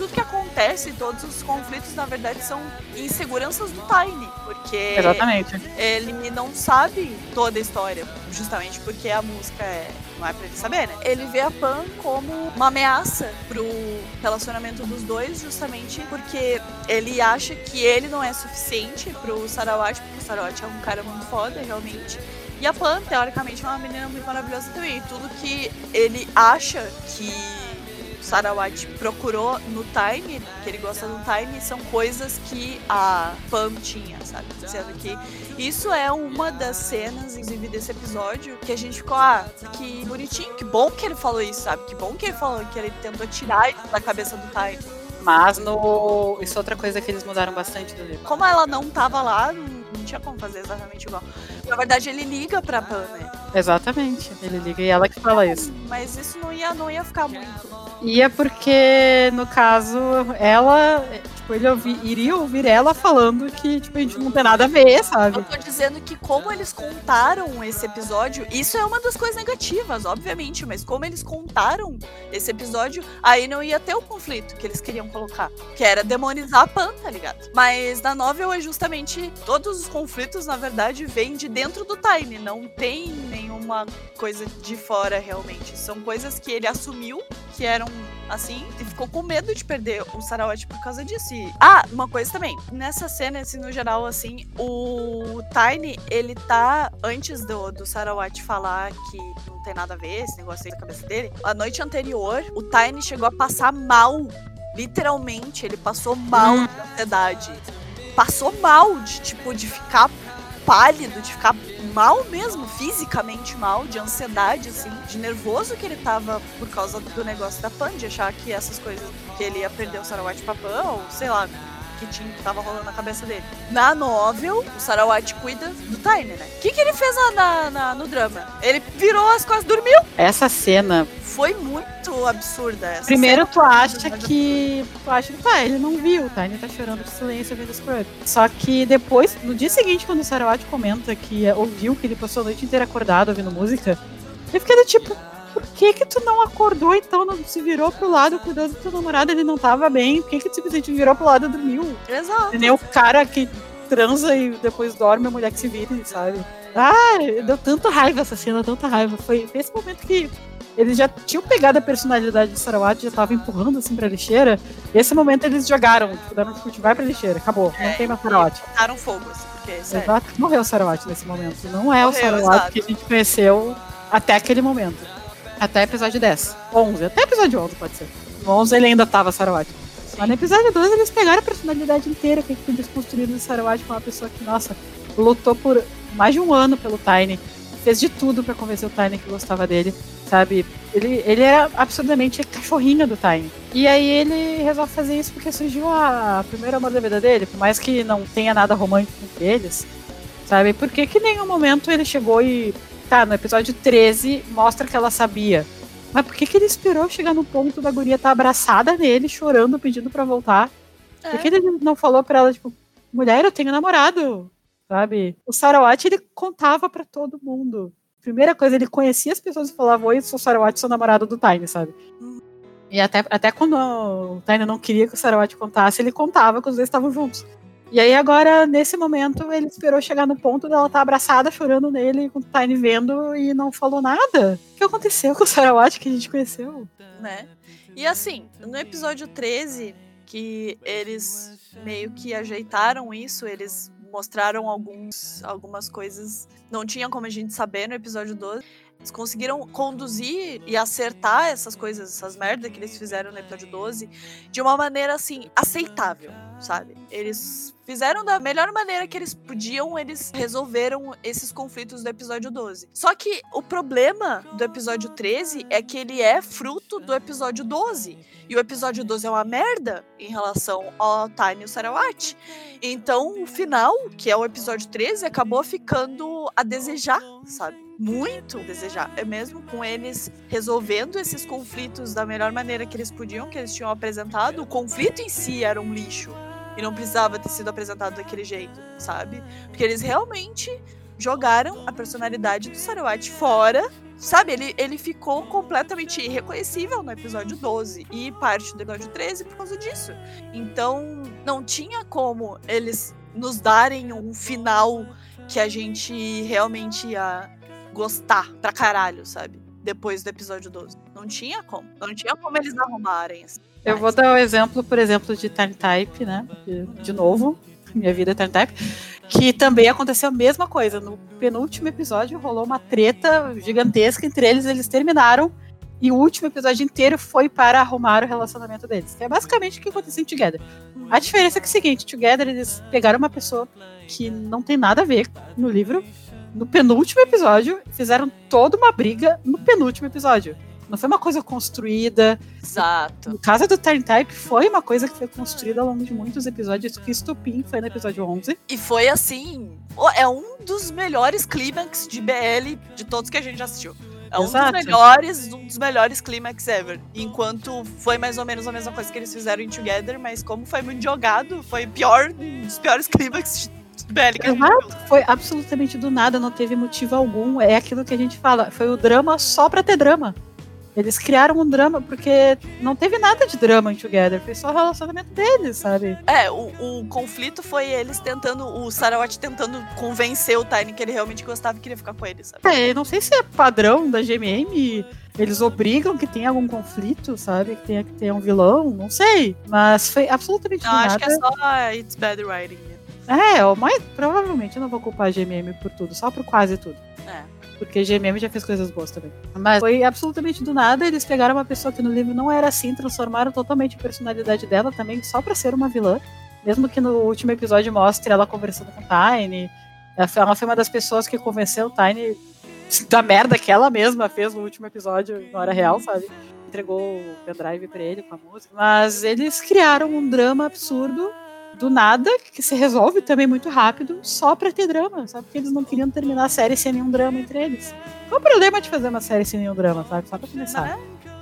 tudo, que acontece, todos os conflitos, na verdade, são inseguranças do Tiny. Porque Exatamente. ele não sabe toda a história, justamente porque a música é, não é pra ele saber, né? Ele vê a Pan como uma ameaça pro relacionamento dos dois, justamente porque ele acha que ele não é suficiente pro Sarawat, porque o Sarawat é um cara muito foda, realmente. E a Pan, teoricamente, é uma menina muito maravilhosa também. E tudo que ele acha que Sarawat procurou no Time, que ele gosta do Time, são coisas que a Pam tinha, sabe? Sendo que isso é uma das cenas, inclusive, desse episódio, que a gente ficou, ah, que bonitinho, que bom que ele falou isso, sabe? Que bom que ele falou que ele tentou tirar isso da cabeça do Time. Mas no. Isso é outra coisa que eles mudaram bastante do livro. Como ela não tava lá, não, não tinha como fazer exatamente igual. Na verdade, ele liga pra Pam, né? Exatamente. Ele liga e ela que fala isso. Mas isso não ia, não ia ficar muito. É porque, no caso, ela. Tipo, ele ouvi, iria ouvir ela falando que, tipo, a gente não tem nada a ver, sabe? Eu tô dizendo que como eles contaram esse episódio, isso é uma das coisas negativas, obviamente, mas como eles contaram esse episódio, aí não ia ter o conflito que eles queriam colocar, que era demonizar a Pan, tá ligado? Mas na novel é justamente todos os conflitos, na verdade, vêm de dentro do Time, não tem nenhuma coisa de fora realmente. São coisas que ele assumiu que eram assim e ficou com medo de perder o Sarawat por causa disso. E- Ah, uma coisa também. Nessa cena, assim, no geral, assim, o Tiny, ele tá antes do, do Sarawat falar que não tem nada a ver esse negócio aí na cabeça dele. A noite anterior, o Tiny chegou a passar mal. Literalmente, ele passou mal de ansiedade. Passou mal de, tipo, de ficar pálido, de ficar mal mesmo, fisicamente mal, de ansiedade, assim, de nervoso que ele tava por causa do negócio da Pan, de achar que essas coisas, que ele ia perder o Sarawat pra Pan, ou sei lá, que tinha que tava rolando na cabeça dele. Na novel, o Sarawat cuida do Tiny, né? O que, que ele fez na, na- na- no drama? Ele virou as costas, dormiu. Essa cena. Foi muito absurda essa Primeiro, cena. tu acha que. Tu acha que tá, ele não viu, tá? Ele tá chorando de silêncio vendo Scrub. Só que depois, no dia seguinte, quando o Sarawat comenta que ouviu que ele passou a noite inteira acordado ouvindo música, eu fiquei do tipo. Por que que tu não acordou então, não se virou pro lado, cuidou do teu namorado, ele não tava bem? Por que que tu simplesmente virou pro lado e dormiu? Exato. Nem o cara que transa e depois dorme, a mulher que se vira, sabe? Ah, deu tanta raiva essa cena, tanta raiva. Foi nesse momento que eles já tinham pegado a personalidade de Sarawat, já estavam empurrando assim pra lixeira. E esse momento eles jogaram, tipo, deram tipo, vai pra lixeira, acabou, não É, tem mais Sarawat. Botaram fogo, assim, porque, sério. Exato, morreu o Sarawat nesse momento. Não é o Morreu, Sarawat exato. que a gente conheceu até aquele momento. Até episódio 10. 11, até episódio 11 pode ser. No 11 ele ainda tava Sarawat. Mas no episódio 12 eles pegaram a personalidade inteira que eles construíram do Sarawat com uma pessoa que, nossa, lutou por mais de um ano pelo Tiny. Fez de tudo pra convencer o Tiny que gostava dele, sabe? Ele, ele era absurdamente cachorrinho do Tiny. E aí ele resolve fazer isso porque surgiu a primeira amor da vida dele, por mais que não tenha nada romântico entre eles, sabe? Porque que em nenhum momento ele chegou e. Tá, no episódio 13 mostra que ela sabia. Mas por que, que ele esperou chegar no ponto da guria estar abraçada nele, chorando, pedindo pra voltar? É. Por que ele não falou pra ela, tipo, mulher, eu tenho namorado, sabe? O Sarawat, ele contava pra todo mundo. Primeira coisa, ele conhecia as pessoas e falava, oi, sou o Sarawat, sou namorado do Tiny, sabe? Uhum. E até, até quando o Tiny não queria que o Sarawat contasse, ele contava que os dois estavam juntos. E aí agora, nesse momento, ele esperou chegar no ponto dela estar tá abraçada, chorando nele, com o Tiny vendo e não falou nada. O que aconteceu com o Sarawat que a gente conheceu? Né? E assim, no episódio 13, que eles meio que ajeitaram isso, eles mostraram alguns, algumas coisas. Não tinha como a gente saber no episódio 12. Eles conseguiram conduzir e acertar essas coisas, essas merdas que eles fizeram no episódio 12, de uma maneira assim, aceitável, sabe? Eles fizeram da melhor maneira que eles podiam, eles resolveram esses conflitos do episódio 12. Só que o problema do episódio 13 é que ele é fruto do episódio 12. E o episódio 12 é uma merda em relação ao Tiny e o Sarawat. Então, o final, que é o episódio 13, acabou ficando a desejar, sabe? muito desejar. É mesmo com eles resolvendo esses conflitos da melhor maneira que eles podiam, que eles tinham apresentado, o conflito em si era um lixo. E não precisava ter sido apresentado daquele jeito, sabe? Porque eles realmente jogaram a personalidade do Sarawat fora. Sabe, ele, ele ficou completamente irreconhecível no episódio 12 e parte do episódio 13 por causa disso. Então, não tinha como eles nos darem um final que a gente realmente ia gostar pra caralho, sabe? Depois do episódio 12. Não tinha como. Não tinha como eles arrumarem. Assim. Eu vou dar o um exemplo, por exemplo, de Time Type, né? De novo, minha vida é Time Type. Que também aconteceu a mesma coisa. No penúltimo episódio rolou uma treta gigantesca entre eles, eles terminaram. E o último episódio inteiro foi para arrumar o relacionamento deles. Que é basicamente o que aconteceu em Together. A diferença é que é o seguinte: Together eles pegaram uma pessoa que não tem nada a ver no livro no penúltimo episódio, fizeram toda uma briga no penúltimo episódio. Não foi uma coisa construída. Exato. No caso do Turn Type, foi uma coisa que foi construída ao longo de muitos episódios, que estupim foi no episódio 11. E foi assim. É um dos melhores clímax de BL de todos que a gente já assistiu. É um Exato. dos melhores, um dos melhores clímax ever. Enquanto foi mais ou menos a mesma coisa que eles fizeram em Together, mas como foi muito jogado, foi pior, um dos piores clímax bélica. Exato. Foi absolutamente do nada, não teve motivo algum. É aquilo que a gente fala, foi o drama só pra ter drama. Eles criaram um drama porque não teve nada de drama em Together, foi só o relacionamento deles, sabe? É, o, o conflito foi eles tentando, o Sarawat tentando convencer o Tiny que ele realmente gostava e queria ficar com ele, sabe? É, não sei se é padrão da GMM, eles obrigam que tenha algum conflito, sabe? Que tenha que ter um vilão, não sei. Mas foi absolutamente não, nada. acho que é só It's Bad Writing. É, mas provavelmente eu não vou culpar a GMM por tudo, só por quase tudo. Porque GMM já fez coisas boas também. Mas foi absolutamente do nada, eles pegaram uma pessoa que no livro não era assim, transformaram totalmente a personalidade dela também, só pra ser uma vilã. Mesmo que no último episódio mostre ela conversando com Tiny. Ela foi uma das pessoas que convenceu o Tiny da merda que ela mesma fez no último episódio, na hora real, sabe? Entregou o pendrive pra ele com a música. Mas eles criaram um drama absurdo do nada, que se resolve também muito rápido, só pra ter drama, sabe? Porque eles não queriam terminar a série sem nenhum drama entre eles. Qual o problema de fazer uma série sem nenhum drama, sabe? Só pra começar.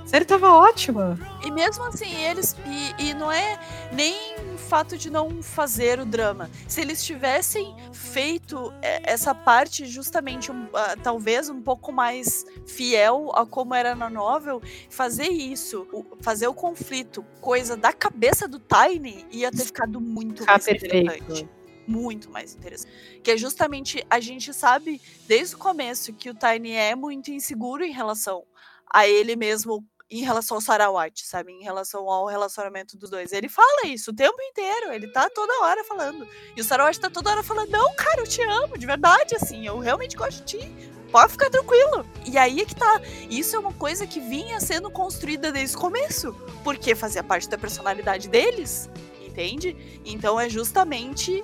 Série tava ótima. E mesmo assim, eles. E, e não é nem o fato de não fazer o drama. Se eles tivessem feito é, essa parte justamente, um, uh, talvez, um pouco mais fiel a como era na novel, fazer isso, fazer o conflito, coisa da cabeça do Tiny, ia ter ficado muito mais interessante muito mais interessante. Que é justamente a gente sabe desde o começo que o Tiny é muito inseguro em relação a ele mesmo em relação ao Sarawat, sabe? Em relação ao relacionamento dos dois. Ele fala isso o tempo inteiro, ele tá toda hora falando. E o Sarawat tá toda hora falando: Não, cara, eu te amo, de verdade, assim, eu realmente gosto de ti. Pode ficar tranquilo. E aí é que tá. Isso é uma coisa que vinha sendo construída desde o começo. Porque fazia parte da personalidade deles. Entende? Então é justamente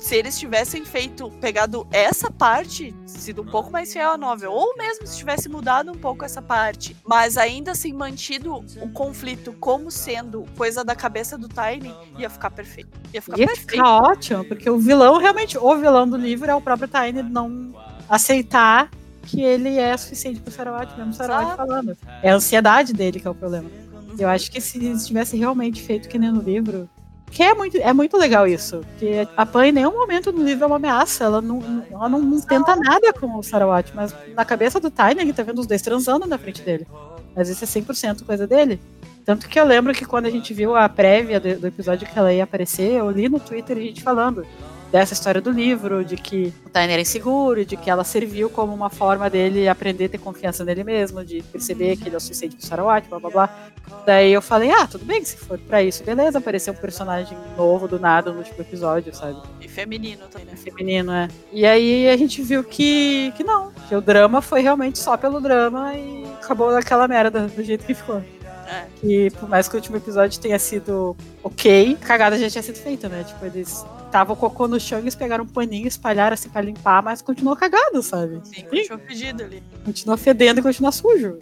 se eles tivessem feito, pegado essa parte, sido um pouco mais fiel à novel, ou mesmo se tivesse mudado um pouco essa parte, mas ainda assim mantido o conflito como sendo coisa da cabeça do Tiny, ia ficar perfeito. Ia ficar ia perfeito. Ficar ótimo, porque o vilão realmente, o vilão do livro é o próprio Tiny não aceitar que ele é suficiente pro Sarawat, mesmo o Sarawat falando. É a ansiedade dele que é o problema. Eu acho que se eles tivessem realmente feito que nem no livro, que é muito, é muito legal isso. Porque a Pan em nenhum momento no livro é uma ameaça. Ela não, ela não, não tenta nada com o Sarawat, mas na cabeça do Tiny, ele tá vendo os dois transando na frente dele. Mas isso é 100% coisa dele. Tanto que eu lembro que quando a gente viu a prévia do, do episódio que ela ia aparecer, eu li no Twitter a gente falando dessa história do livro, de que o Tyner era inseguro, de que ela serviu como uma forma dele aprender a ter confiança nele mesmo, de perceber que ele é o suficiente pro Sarawat, blá blá blá. Daí eu falei, ah, tudo bem, se for pra isso, beleza, apareceu um personagem novo do nada no último episódio, sabe? E feminino também, né? Feminino, é. E aí a gente viu que, que não, que o drama foi realmente só pelo drama e acabou daquela merda do jeito que ficou. É. Que por mais que o último episódio tenha sido ok, cagada já tinha sido feita, né? Tipo, eles tava o cocô no chão, eles pegaram um paninho, espalharam assim pra limpar, mas continuou cagado, sabe? Sim, continua pedido ali. Continua fedendo e continua sujo.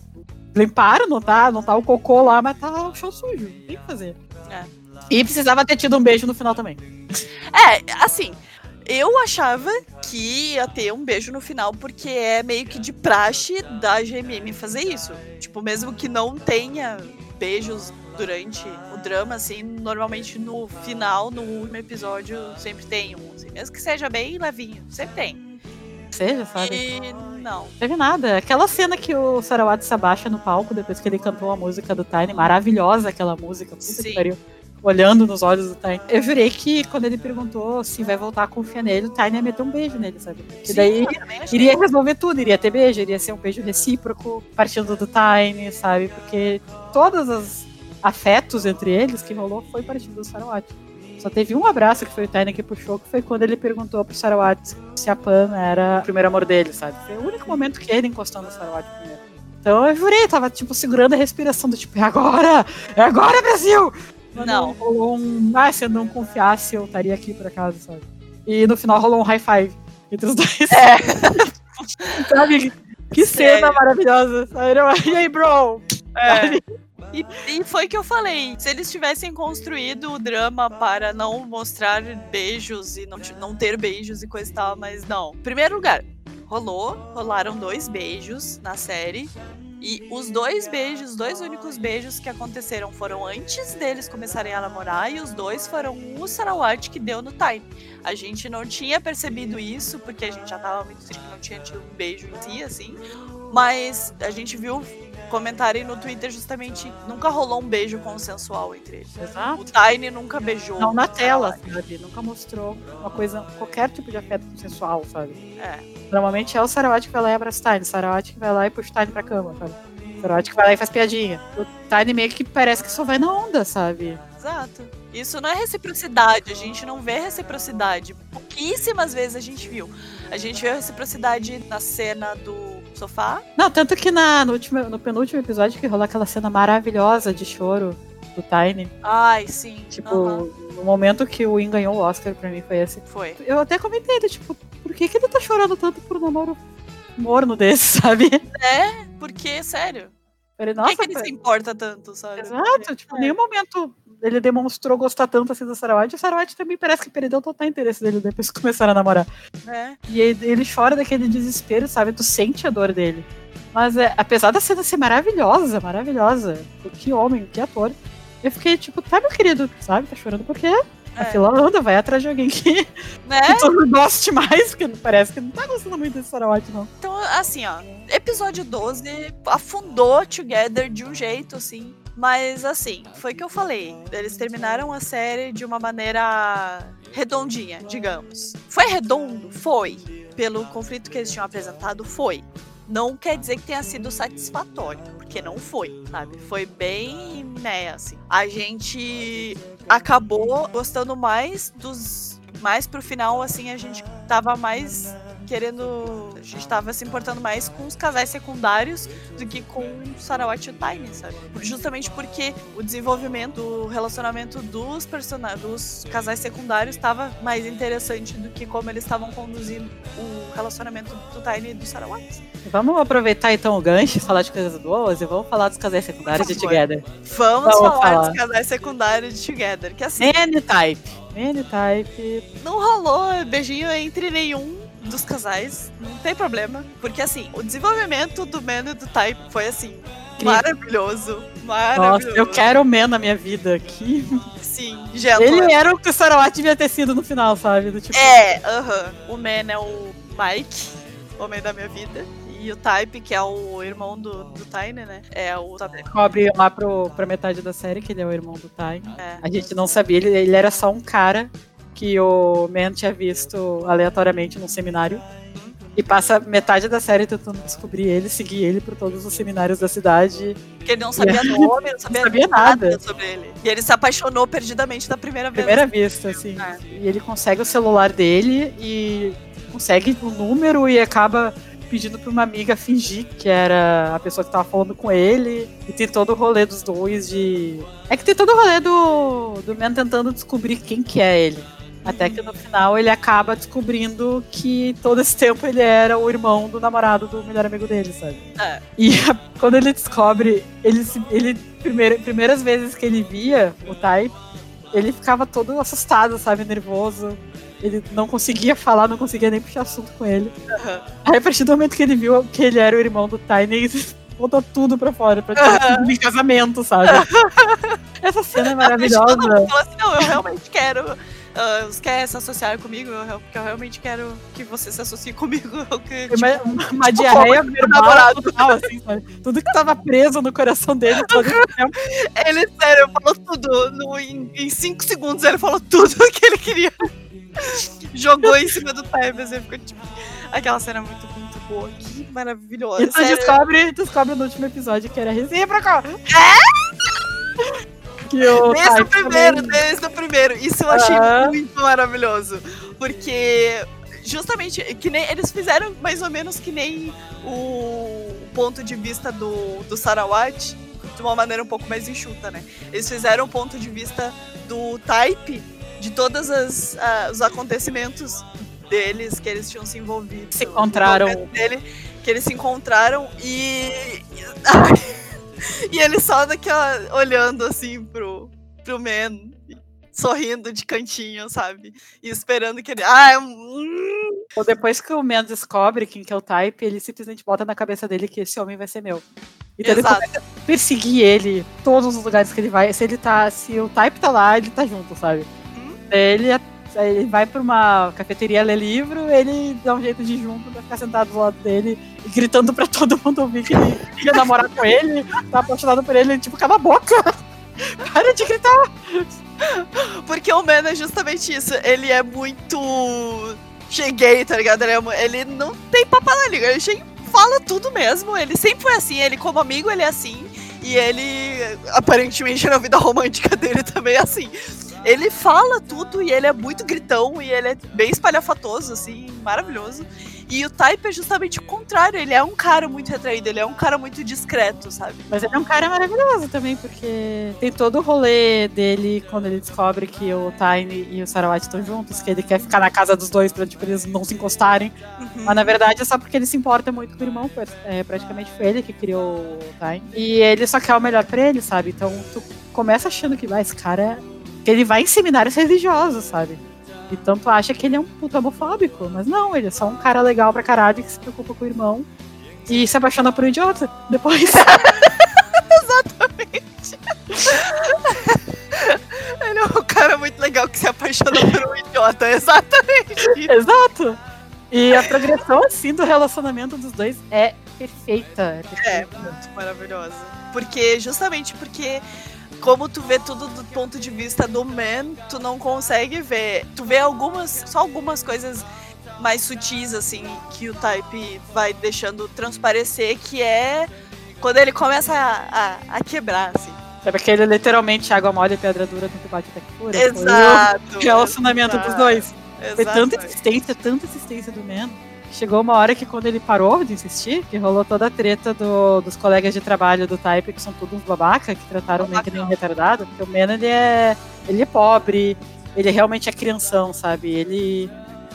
Limparam, não tá, não tá o cocô lá, mas tá o chão sujo. Tem que fazer. É. E precisava ter tido um beijo no final também. É, assim, eu achava que ia ter um beijo no final, porque é meio que de praxe da GMM fazer isso. Tipo, mesmo que não tenha beijos durante o drama, assim, normalmente no final, no último episódio, sempre tem um, assim, mesmo que seja bem levinho, sempre tem. Seja, sabe? E não. Teve nada. Aquela cena que o Sarawat se abaixa no palco depois que ele cantou a música do Tiny, maravilhosa aquela música. Puta Sim. que pariu. Olhando nos olhos do Tiny. Eu jurei que quando ele perguntou se vai voltar a confiar nele, o Tiny ia meter um beijo nele, sabe? E daí iria resolver tudo, iria ter beijo, iria ser um beijo recíproco, partindo do Tiny, sabe? Porque todos os afetos entre eles que rolou foi partindo do Sarawat. Só teve um abraço que foi o Tiny que puxou, que foi quando ele perguntou pro Sarawat se a Pan era o primeiro amor dele, sabe? Foi o único momento que ele encostou no Sarawat primeiro. Então eu jurei, tava tipo segurando a respiração do tipo, é agora! É agora, Brasil! Mas Não. Rolou um. Ah, se eu não confiasse, eu estaria aqui por acaso, sabe? E no final rolou um high five entre os dois. sabe? Que Sério. cena maravilhosa. Sabe? E aí, bro? É. E, e foi que eu falei. Se eles tivessem construído o drama para não mostrar beijos e não, não ter beijos e coisa e tal, mas não. Primeiro lugar, rolou, rolaram dois beijos na série. E os dois beijos, os dois únicos beijos que aconteceram foram antes deles começarem a namorar, e os dois foram o Sarawat que deu no Time. A gente não tinha percebido isso, porque a gente já tava muito triste que não tinha tido um beijo em si, assim. Mas a gente viu comentarem no Twitter justamente nunca rolou um beijo consensual entre eles. O Exato. Tiny nunca beijou. Não na o tela, Sarawat. sabe? Nunca mostrou uma coisa, qualquer tipo de afeto consensual, sabe? É. Normalmente é o Sarawat que vai lá e abraça o Tiny, o Sarawat que vai lá e puxa o Tiny pra cama, sabe? O Sarawat que vai lá e faz piadinha. O Tiny meio que parece que só vai na onda, sabe? Exato. Isso não é reciprocidade, a gente não vê reciprocidade. Pouquíssimas vezes a gente viu. A gente viu a reciprocidade na cena do sofá. Não, tanto que na, no, último, no penúltimo episódio que rolou aquela cena maravilhosa de choro do Tiny. Ai, sim. Tipo, aham, no momento que o Win ganhou o Oscar, pra mim foi esse. Foi. Eu até comentei, do tipo, por que, que ele tá chorando tanto por um namoro morno desse, sabe? É, porque, sério. Por nossa, que, que ele se importa tanto, sabe? Exato, tipo, É. nenhum momento ele demonstrou gostar tanto assim do Sarawat. O Sarawat também parece que perdeu total interesse dele depois que começaram a namorar. É. E ele, ele chora daquele desespero, sabe? Tu sente a dor dele. Mas é, apesar da cena ser maravilhosa, maravilhosa, que homem, que ator, eu fiquei tipo, tá, meu querido, sabe? Tá chorando porque a É. fila anda, vai atrás de alguém que, Né? que tu não goste mais, porque parece que não tá gostando muito desse Sarawat, não. Então, assim, ó, episódio 12 afundou Together de um jeito, assim. Mas, assim, foi o que eu falei. Eles terminaram a série de uma maneira redondinha, digamos. Foi redondo? Foi. Pelo conflito que eles tinham apresentado, foi. Não quer dizer que tenha sido satisfatório, porque não foi, sabe? Foi bem, né, assim. A gente acabou gostando mais dos. Mais pro final, assim, a gente tava mais querendo. A gente tava se importando mais com os casais secundários do que com o Sarawat e o Tiny, sabe? Justamente porque o desenvolvimento, o relacionamento dos personagens, dos casais secundários estava mais interessante do que como eles estavam conduzindo o relacionamento do Tiny e do Sarawat. Vamos aproveitar então o gancho, falar de coisas boas e vamos falar dos casais secundários de. Together. Vamos, Vamos falar, falar. dos casais secundários de Together, que assim, N-Type. N-Type. não rolou beijinho entre nenhum dos casais, não tem problema. Porque assim, o desenvolvimento do Man e do Type foi assim, Incrível. maravilhoso. Nossa, Maravilhoso. eu quero o Man na minha vida aqui. Sim, gentle. Ele era o que o Sarawat devia ter sido no final, sabe? Do tipo, É, aham. O Man é o Mike, homem da minha vida. e o Type, que é o irmão do, do Tiny, né? É o. Cobre lá pro, pra metade da série que ele é o irmão do Tiny. É. A gente não sabia, ele, ele era só um cara que o Man tinha visto aleatoriamente num seminário. E passa metade da série tentando descobrir ele, seguir ele por todos os seminários da cidade. Porque ele não sabia nome, não sabia, não sabia nada. nada. sobre ele. E ele se apaixonou perdidamente da primeira vez. Primeira vista, assim. É. E ele consegue o celular dele e consegue o número e acaba pedindo pra uma amiga fingir que era a pessoa que tava falando com ele. E tem todo o rolê dos dois de. É que tem todo o rolê do, do Man tentando descobrir quem que é ele. Até que no final ele acaba descobrindo que todo esse tempo ele era o irmão do namorado do melhor amigo dele, sabe? É. E a, quando ele descobre, ele, ele primeira, primeiras vezes que ele via o Tai, ele ficava todo assustado, sabe? Nervoso. Ele não conseguia falar, não conseguia nem puxar assunto com ele. Uhum. Aí, a partir do momento que ele viu que ele era o irmão do Tiny, botou tudo pra fora, pra uhum. casamento, sabe? Essa cena é maravilhosa. Assim, não, eu realmente quero uh, quer se associar comigo, eu, porque eu realmente quero que você se associe comigo. Que, tipo, uma, uma tipo, diarreia verbal total, assim, sabe? Tudo que tava preso no coração dele todo tempo. Ele, sério, falou tudo. No, em, em cinco segundos ele falou tudo que ele queria. Jogou em cima do time, assim, ficou tipo. Aquela cena muito, muito boa. Que maravilhosa. E tu descobre, descobre no último episódio que era recíproco. É? Que o Desde o primeiro, também... desde o primeiro. Isso eu achei muito maravilhoso. Porque justamente que nem eles fizeram mais ou menos que nem o ponto de vista do, do Sarawat de uma maneira um pouco mais enxuta, né? Eles fizeram o ponto de vista do Type de todos uh, os acontecimentos deles que eles tinham se envolvido. Se encontraram. Dele, que eles se encontraram e. e ele só daquela. olhando assim pro, pro Man, sorrindo de cantinho, sabe? E esperando que ele. Ah, é um. Ou depois que o Man descobre quem que é o Type, ele simplesmente bota na cabeça dele que esse homem vai ser meu. Então Exato. ele perseguir ele todos os lugares que ele vai. Se ele tá. Se o Type tá lá, ele tá junto, sabe? Hum? Ele é ele vai pra uma cafeteria ler livro, ele dá um jeito de ir junto pra ficar sentado do lado dele e gritando pra todo mundo ouvir que ele queria namorar com ele, tá apaixonado por ele, tipo, cala a boca! Para de gritar! Porque o Man é justamente isso, ele é muito cheguei, tá ligado? Ele, é, ele não tem papo na língua, ele fala tudo mesmo, ele sempre foi assim, ele como amigo ele é assim, e ele aparentemente na vida romântica dele também é assim. Ele fala tudo e ele é muito gritão e ele é bem espalhafatoso, assim, maravilhoso. E o Type é justamente o contrário, ele é um cara muito retraído, ele é um cara muito discreto, sabe? Mas ele é um cara maravilhoso também, porque tem todo o rolê dele quando ele descobre que o Tiny e o Sarawat estão juntos, que ele quer ficar na casa dos dois pra tipo, eles não se encostarem. Uhum. Mas na verdade é só porque ele se importa muito com o irmão, é, praticamente foi ele que criou o Tiny. E ele só quer o melhor pra ele, sabe? Então tu começa achando que vai, esse cara que ele vai em seminários religiosos, sabe? Então tu acha que ele é um puto homofóbico, mas não, ele é só um cara legal pra caralho que se preocupa com o irmão e se apaixona por um idiota depois. Exatamente. ele é um cara muito legal que se apaixona por um idiota, exatamente. Exato. E a progressão, assim, do relacionamento dos dois é perfeita. É, perfeita. é muito maravilhosa. Porque, justamente porque como tu vê tudo do ponto de vista do man, tu não consegue ver. Tu vê algumas, só algumas coisas mais sutis, assim, que o Type vai deixando transparecer, que é quando ele começa a, a, a quebrar, assim. Sabe aquele literalmente água mole e pedra dura que bate até que fura? Exato. O relacionamento dos dois. Exato. Foi tanta insistência, tanta insistência do Man Chegou uma hora que quando ele parou de insistir, que rolou toda a treta do, dos colegas de trabalho do Type, que são todos babaca, que trataram o Man que nem um retardado, porque o Man, ele é, ele é pobre, ele realmente é crianção, sabe? Ele...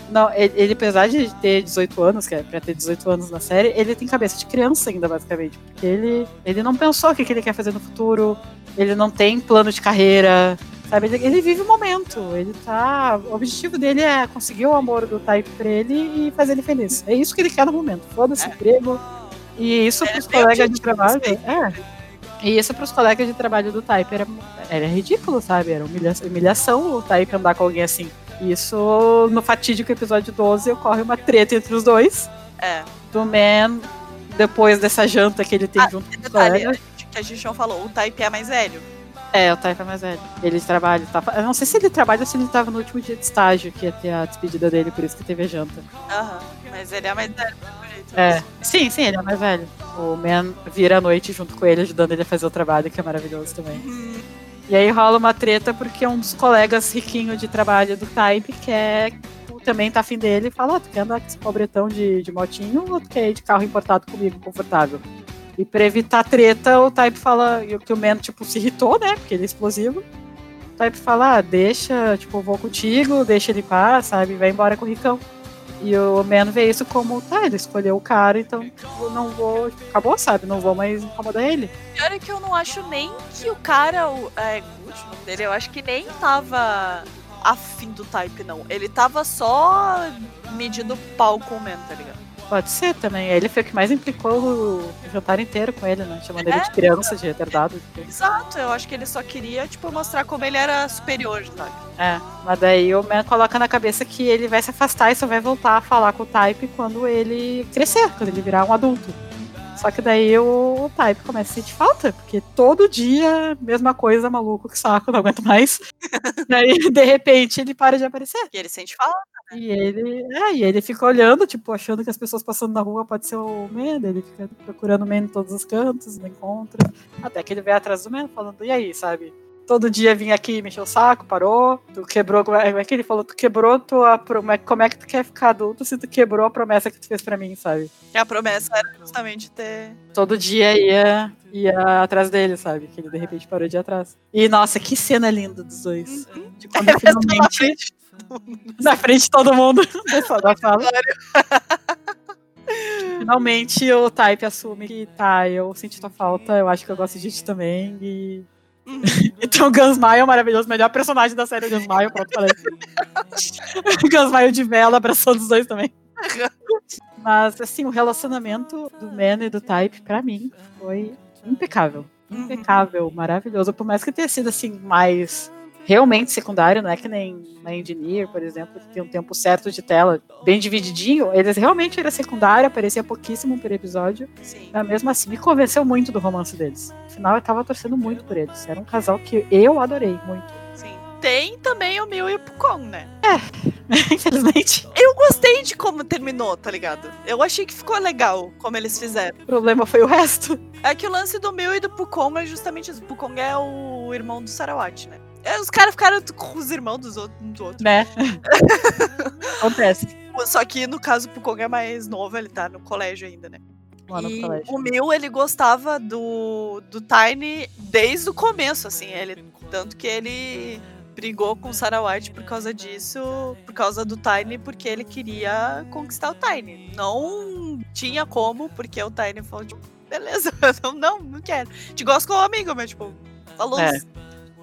Não, ele, ele, apesar de ter 18 anos, que é pra ter 18 anos na série, ele tem cabeça de criança ainda, basicamente. Porque ele, ele não pensou o que, que ele quer fazer no futuro, ele não tem plano de carreira, Sabe? Ele, ele, vive o momento. Ele tá. O objetivo dele é conseguir o amor do Type pra ele e fazer ele feliz. É isso que ele quer no momento. Foda-se é. emprego. E isso é, pros colegas de trabalho. É. E isso pros colegas de trabalho do Type era, era ridículo, sabe? Era humilhação, humilhação o Type andar com alguém assim. Isso, no fatídico episódio 12, ocorre uma treta entre os dois. É. Do Man depois dessa janta que ele tem Ah, junto com gente, que a gente não falou, o Type é mais velho. É, o Type é mais velho. Ele trabalha. Tá, eu não sei se ele trabalha ou se ele tava no último dia de estágio, que ia ter a despedida dele, por isso que teve a janta. Aham. Mas ele é mais velho. É. Sim, sim, ele é mais velho. O Man vira à noite junto com ele, ajudando ele a fazer o trabalho, que é maravilhoso também. Uhum. E aí rola uma treta porque um dos colegas riquinho de trabalho do Type quer também tá afim dele e fala, ó, tu quer andar com esse pobretão de, de motinho ou tu quer ir de carro importado comigo, confortável? E pra evitar treta, o Type fala que o Man, tipo, se irritou, né? Porque ele é explosivo. O Type fala, ah, deixa, tipo, vou contigo, deixa ele paz, sabe? Vai embora com o Ricão. E o Man vê isso como, tá, ele escolheu o cara, então eu não vou. Acabou, sabe? Não vou mais incomodar ele. Pior é que eu não acho nem que o cara, o, é, Gucci, o nome dele, eu acho que nem tava afim do Type, não. Ele tava só medindo pau com o Man, tá ligado? Pode ser também. Ele foi o que mais implicou o jantar inteiro com ele, né? Chamando ele de criança, de retardado. Exato, eu acho que ele só queria, tipo, mostrar como ele era superior, sabe? É, mas daí o Man coloca na cabeça que ele vai se afastar e só vai voltar a falar com o Type quando ele crescer, quando ele virar um adulto. Só que daí o, o Type começa a sentir falta, porque todo dia, mesma coisa, maluco, que saco, não aguento mais. daí, de repente, ele para de aparecer. E ele sente falta. E ele, é, e ele fica olhando, tipo, achando que as pessoas passando na rua pode ser o Man, daí ele fica procurando o Man em todos os cantos, não encontra. Até que ele vai atrás do Man, falando, e aí, sabe? Todo dia vinha aqui mexer o saco, parou, tu quebrou, como é que ele falou? Tu quebrou tua promessa, como é que tu quer ficar adulto se tu quebrou a promessa que tu fez pra mim, sabe? E a promessa era justamente ter. Todo dia ia, ia atrás dele, sabe? Que ele de repente parou de ir atrás. E nossa, que cena linda dos dois. De quando na finalmente. Na frente de todo mundo. da sala. Finalmente o Type assume que tá, eu senti tua falta, eu acho que eu gosto de ti também. E. Uhum. Então, Gunsmile, maravilhoso, melhor personagem da série Gunsmile, pronto, falei. Gunsmile de vela, abraçando os dois também. Mas, assim, o relacionamento do Man e do Type, pra mim, foi impecável. Uhum. Impecável, maravilhoso. Por mais que tenha sido, assim, mais realmente secundário, não é que nem na Engineer, por exemplo, que tem um tempo certo de tela bem divididinho. Eles realmente era secundário, aparecia pouquíssimo por episódio. Sim. Mas mesmo assim, me convenceu muito do romance deles. Afinal, eu tava torcendo muito por eles. Era um casal que eu adorei muito. Sim. Tem também o Mil e o Pucon, né? Infelizmente, Eu gostei de como terminou, tá ligado? Eu achei que ficou legal como eles fizeram. o problema foi o resto. É que o lance do Mil e do Pucon é justamente isso. O Pucon é o irmão do Sarawat, né? É, Os caras ficaram com os irmãos dos outros, um do outro. Né? Acontece. Só que no caso o Pucon é mais novo, ele tá no colégio ainda, né? Lá no e colégio. o Mil, ele gostava do, do Tiny desde o começo, assim. Ele, tanto que ele brigou com o Sarawat por causa disso, por causa do Tiny, porque ele queria conquistar o Tiny. Não tinha como, porque o Tiny falou, tipo, beleza, não, não, não quero. Te gosto como amigo, mas, tipo, falou, É.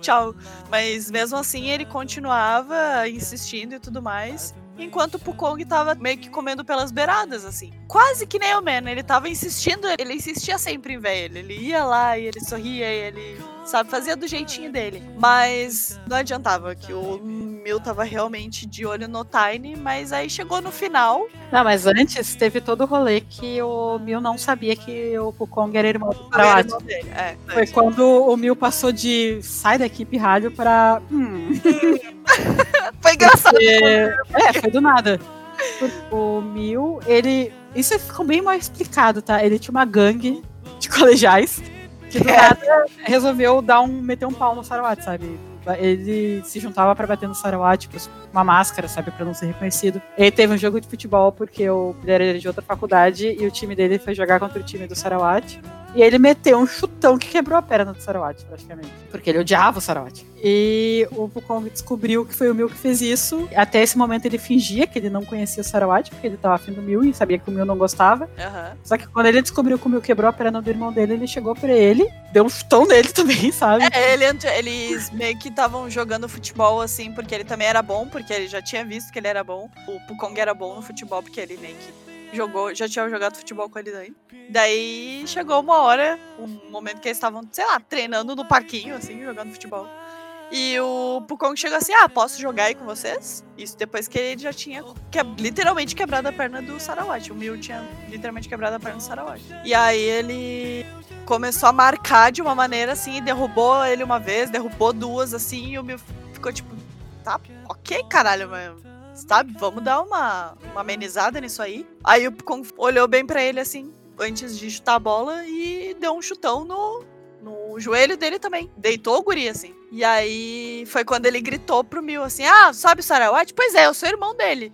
tchau. Mas mesmo assim, ele continuava insistindo e tudo mais. Enquanto o Pukong tava meio que comendo pelas beiradas, assim. Quase que nem o Man, ele tava insistindo, ele insistia sempre em ele. Ele ia lá e ele sorria e ele, sabe, fazia do jeitinho dele. Mas não adiantava, que o Mil tava realmente de olho no Tiny, mas aí chegou no final. Não, mas antes teve todo o rolê que o Mil não sabia que o Pukong era irmão do irmão dele. É, Foi quando o Mil passou de sai da equipe rádio pra. Hum, foi engraçado. porque- É, foi do nada. O Mil, ele. Isso ficou bem mal explicado, tá? Ele tinha uma gangue de colegiais que do nada resolveu dar um, meter um pau no Sarawat, sabe? Ele se juntava pra bater no Sarawat, tipo, uma máscara, sabe, pra não ser reconhecido. Ele teve um jogo de futebol porque o ele era de outra faculdade e o time dele foi jogar contra o time do Sarawat. E ele meteu um chutão que quebrou a perna do Sarawat, praticamente. Porque ele odiava o Sarawat. E o Wukong descobriu que foi o Mil que fez isso. Até esse momento ele fingia que ele não conhecia o Sarawat, porque ele tava afim do Mil e sabia que o Mil não gostava. Aham. Só que quando ele descobriu que o Mil quebrou a perna do irmão dele, ele chegou pra ele, deu um chutão nele também, sabe? É, ele, eles meio que estavam jogando futebol assim, porque ele também era bom, porque ele já tinha visto que ele era bom. O Pukong era bom no futebol, porque ele meio que jogou, já tinha jogado futebol com ele daí. Daí chegou uma hora, um momento que eles estavam, sei lá, treinando no parquinho, assim, jogando futebol. E o Pukong chegou assim: Ah, posso jogar aí com vocês? Isso depois que ele já tinha que, literalmente quebrado a perna do Sarawat. O Mil tinha literalmente quebrado a perna do Sarawat. E aí ele começou a marcar de uma maneira assim, derrubou ele uma vez, derrubou duas assim, e o Mil ficou tipo: Tá, ok, caralho, mas sabe? Vamos dar uma, uma amenizada nisso aí. Aí o Pukong olhou bem para ele assim, antes de chutar a bola, e deu um chutão no, no joelho dele também. Deitou o guri, assim. E aí foi quando ele gritou pro Mil assim: Ah, sabe o Sarawat? Pois é, eu sou irmão dele.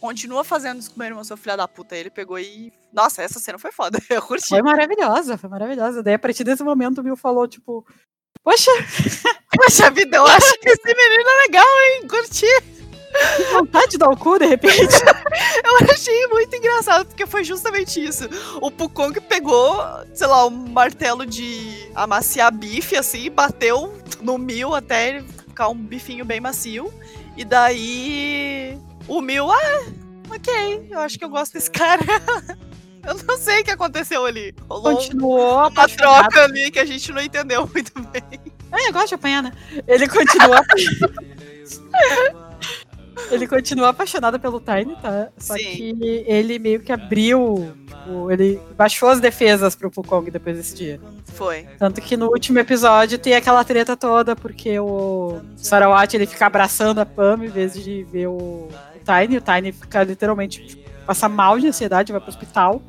Continua fazendo isso com meu irmão, seu filho da puta. Ele pegou e. Nossa, essa cena foi foda. Eu curti. Foi maravilhosa, foi maravilhosa. Daí a partir desse momento o Mil falou, tipo. Poxa! Poxa vida, eu acho que esse menino é legal, hein? Curti. Que vontade de dar o cu, de repente. eu achei muito engraçado, porque foi justamente isso. O Pukong pegou, sei lá, um martelo de amaciar bife, assim, bateu no Mil até ficar um bifinho bem macio. E daí o Mil, ah, ok, eu acho que eu gosto desse cara. Eu não sei o que aconteceu ali. Rolou Continuou uma troca ali que a gente não entendeu muito bem. É, eu gosto de apanhar, né? Ele continuou Ele continua apaixonado pelo Tiny, tá? Só Sim. que ele meio que abriu. Tipo, ele baixou as defesas pro Pukong depois desse dia. Foi. Tanto que no último episódio tem aquela treta toda, porque o Sarawat ele fica abraçando a Pam em vez de ver o, o Tiny. O Tiny fica literalmente. Tipo, passa mal de ansiedade, vai pro hospital.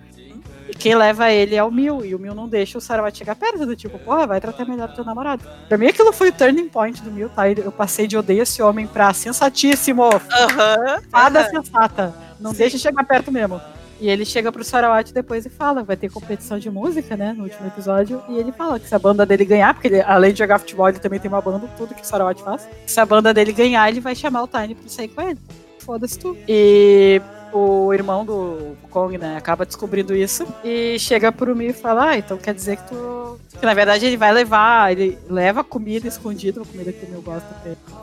Quem leva ele é o Mil, e o Mil não deixa o Sarawat chegar perto do tipo, porra, vai tratar melhor teu namorado. Pra mim aquilo foi o turning point do Mil, tá? Eu passei de odeio esse homem pra sensatíssimo. Aham. Fada uhum. sensata. Não Sim. deixa chegar perto mesmo. E ele chega pro Sarawat depois e fala, vai ter competição de música, né, no último episódio, e ele fala que se a banda dele ganhar, porque ele, além de jogar futebol, ele também tem uma banda, tudo que o Sarawat faz. Se a banda dele ganhar, ele vai chamar o Tiny pra sair com ele. Foda-se tu. E o irmão do Kong, né, acaba descobrindo isso e chega pro Mi e fala: Ah, então quer dizer que tu. Que na verdade ele vai levar, ele leva comida escondida, comida que o meu gosta,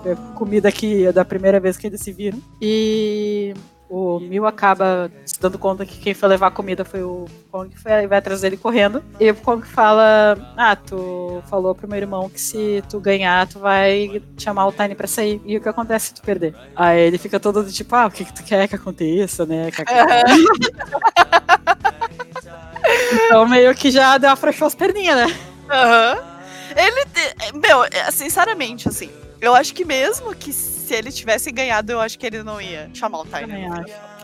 é comida que é da primeira vez que eles se viram. E o Mil acaba se dando conta que quem foi levar comida foi o Kong, foi, vai atrás dele correndo. E o Kong fala: Ah, tu falou pro meu irmão que se tu ganhar, tu vai chamar o Tiny pra sair. E o que acontece se tu perder? Aí ele fica todo do tipo: Ah, o que, que tu quer que aconteça, né? Então meio que já deu afrouxou as perninhas, né? Aham. Uhum. Ele. Meu, é, sinceramente, assim, eu acho que mesmo que se ele tivesse ganhado, eu acho que ele não ia chamar o Tyler.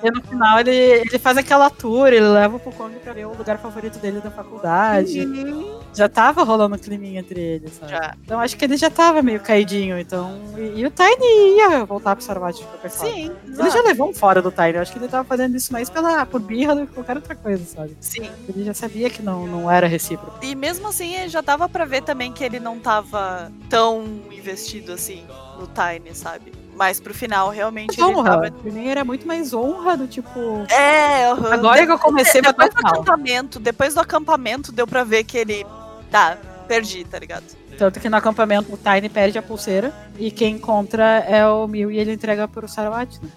E no final ele, ele faz aquela tour, ele leva o Pokong pra ver o lugar favorito dele da faculdade. Uhum. Já tava rolando um climinha entre eles, sabe? Já. Então acho que ele já tava meio caidinho, então. E, e o Tiny ia voltar pro Saravati de qualquer forma. Sim. Ele já levou um fora do Tiny. Eu acho que ele tava fazendo isso mais pela, por birra do que qualquer outra coisa, sabe? Sim. Ele já sabia que não, não era recíproco. E mesmo assim, já dava pra ver também que ele não tava tão investido assim no Tiny, sabe? Mas pro final, realmente, honra. ele tava... Pra mim era muito mais honra do tipo... É, uhum. Agora que eu comecei a depois do acampamento, Depois do acampamento, deu pra ver que ele... Tá, perdi, tá ligado? Tanto que no acampamento o Tiny perde a pulseira e quem encontra é o Mil e ele entrega pro Sarawat, né?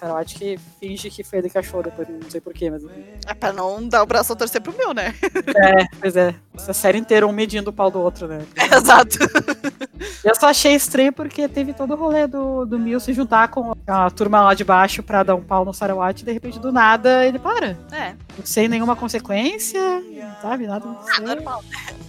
Sarawat que finge que foi ele que achou depois, não sei porquê, mas. É pra não dar o braço a torcer pro Mil, né? É, pois é. Essa série inteira um medindo o pau do outro, né? É, exato. Eu só achei estranho porque teve todo o rolê do, do Mil se juntar com a turma lá de baixo pra dar um pau no Sarawat e de repente do nada ele para. É. Sem nenhuma consequência, sabe? Nada. Ah, normal.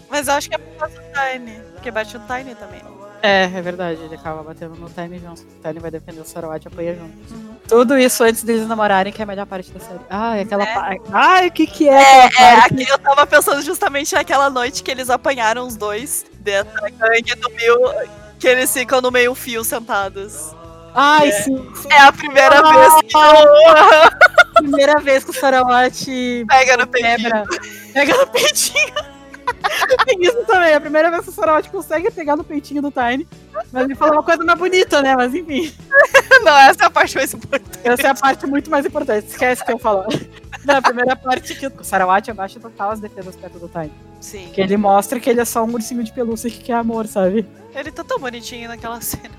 Mas eu acho que é por causa do Tiny. Porque bate o Tiny também. É, é verdade. Ele acaba batendo no Tiny junto. O Tiny vai defender o Sarawat e apanha junto. Uhum. Tudo isso antes deles namorarem, que é a melhor parte da série. Ai, aquela é. parte. Ai, o que que é? É, é aqui eu tava pensando justamente naquela noite que eles apanharam os dois dentro da gangue do Mil, que eles ficam no meio fio sentados. Ai, é. sim. É a primeira ah, vez que. Primeira vez que o Sarawat pega no peitinho. Pega no peitinho. Tem isso também. É a primeira vez que o Sorot consegue pegar no peitinho do Tiny. Mas ele falou uma coisa mais bonita, né? Mas enfim. Não, essa é a parte mais importante. Essa é a parte muito mais importante. Esquece o que eu falo. Na a primeira parte que o Sarawat abaixa total as defesas perto do Tiny. Sim. Que ele mostra que ele é só um ursinho de pelúcia que quer amor, sabe? Ele tá tão bonitinho naquela cena.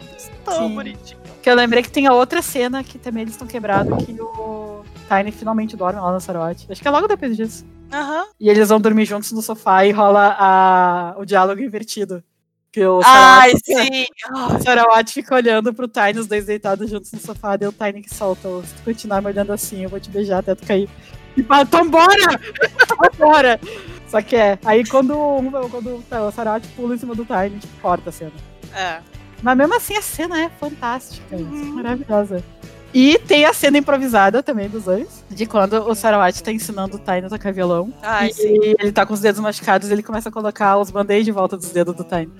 Tão Sim. bonitinho. Que eu lembrei que tem a outra cena que também eles estão quebrados, que o Tiny finalmente dorme lá no Sarawat. Acho que é logo depois disso. Uhum. E eles vão dormir juntos no sofá e rola a, o diálogo invertido. Que o Ai, Sarawat, sim! o Sarawat fica olhando pro Tiny, os dois deitados juntos no sofá, daí o Tiny que solta. "Ô, Se tu continuar me olhando assim, eu vou te beijar até tu cair. E fala, então bora! Bora! Só que é. Aí quando, quando o Sarawat pula em cima do Tiny, tipo, corta a cena. É. Mas mesmo assim a cena é fantástica, Uhum. maravilhosa. E tem a cena improvisada também dos dois, de quando o Sarawat tá ensinando o Tiny a tocar violão. Ai, e sim. ele tá com os dedos machucados ele começa a colocar os band-aids de volta dos dedos do Tiny.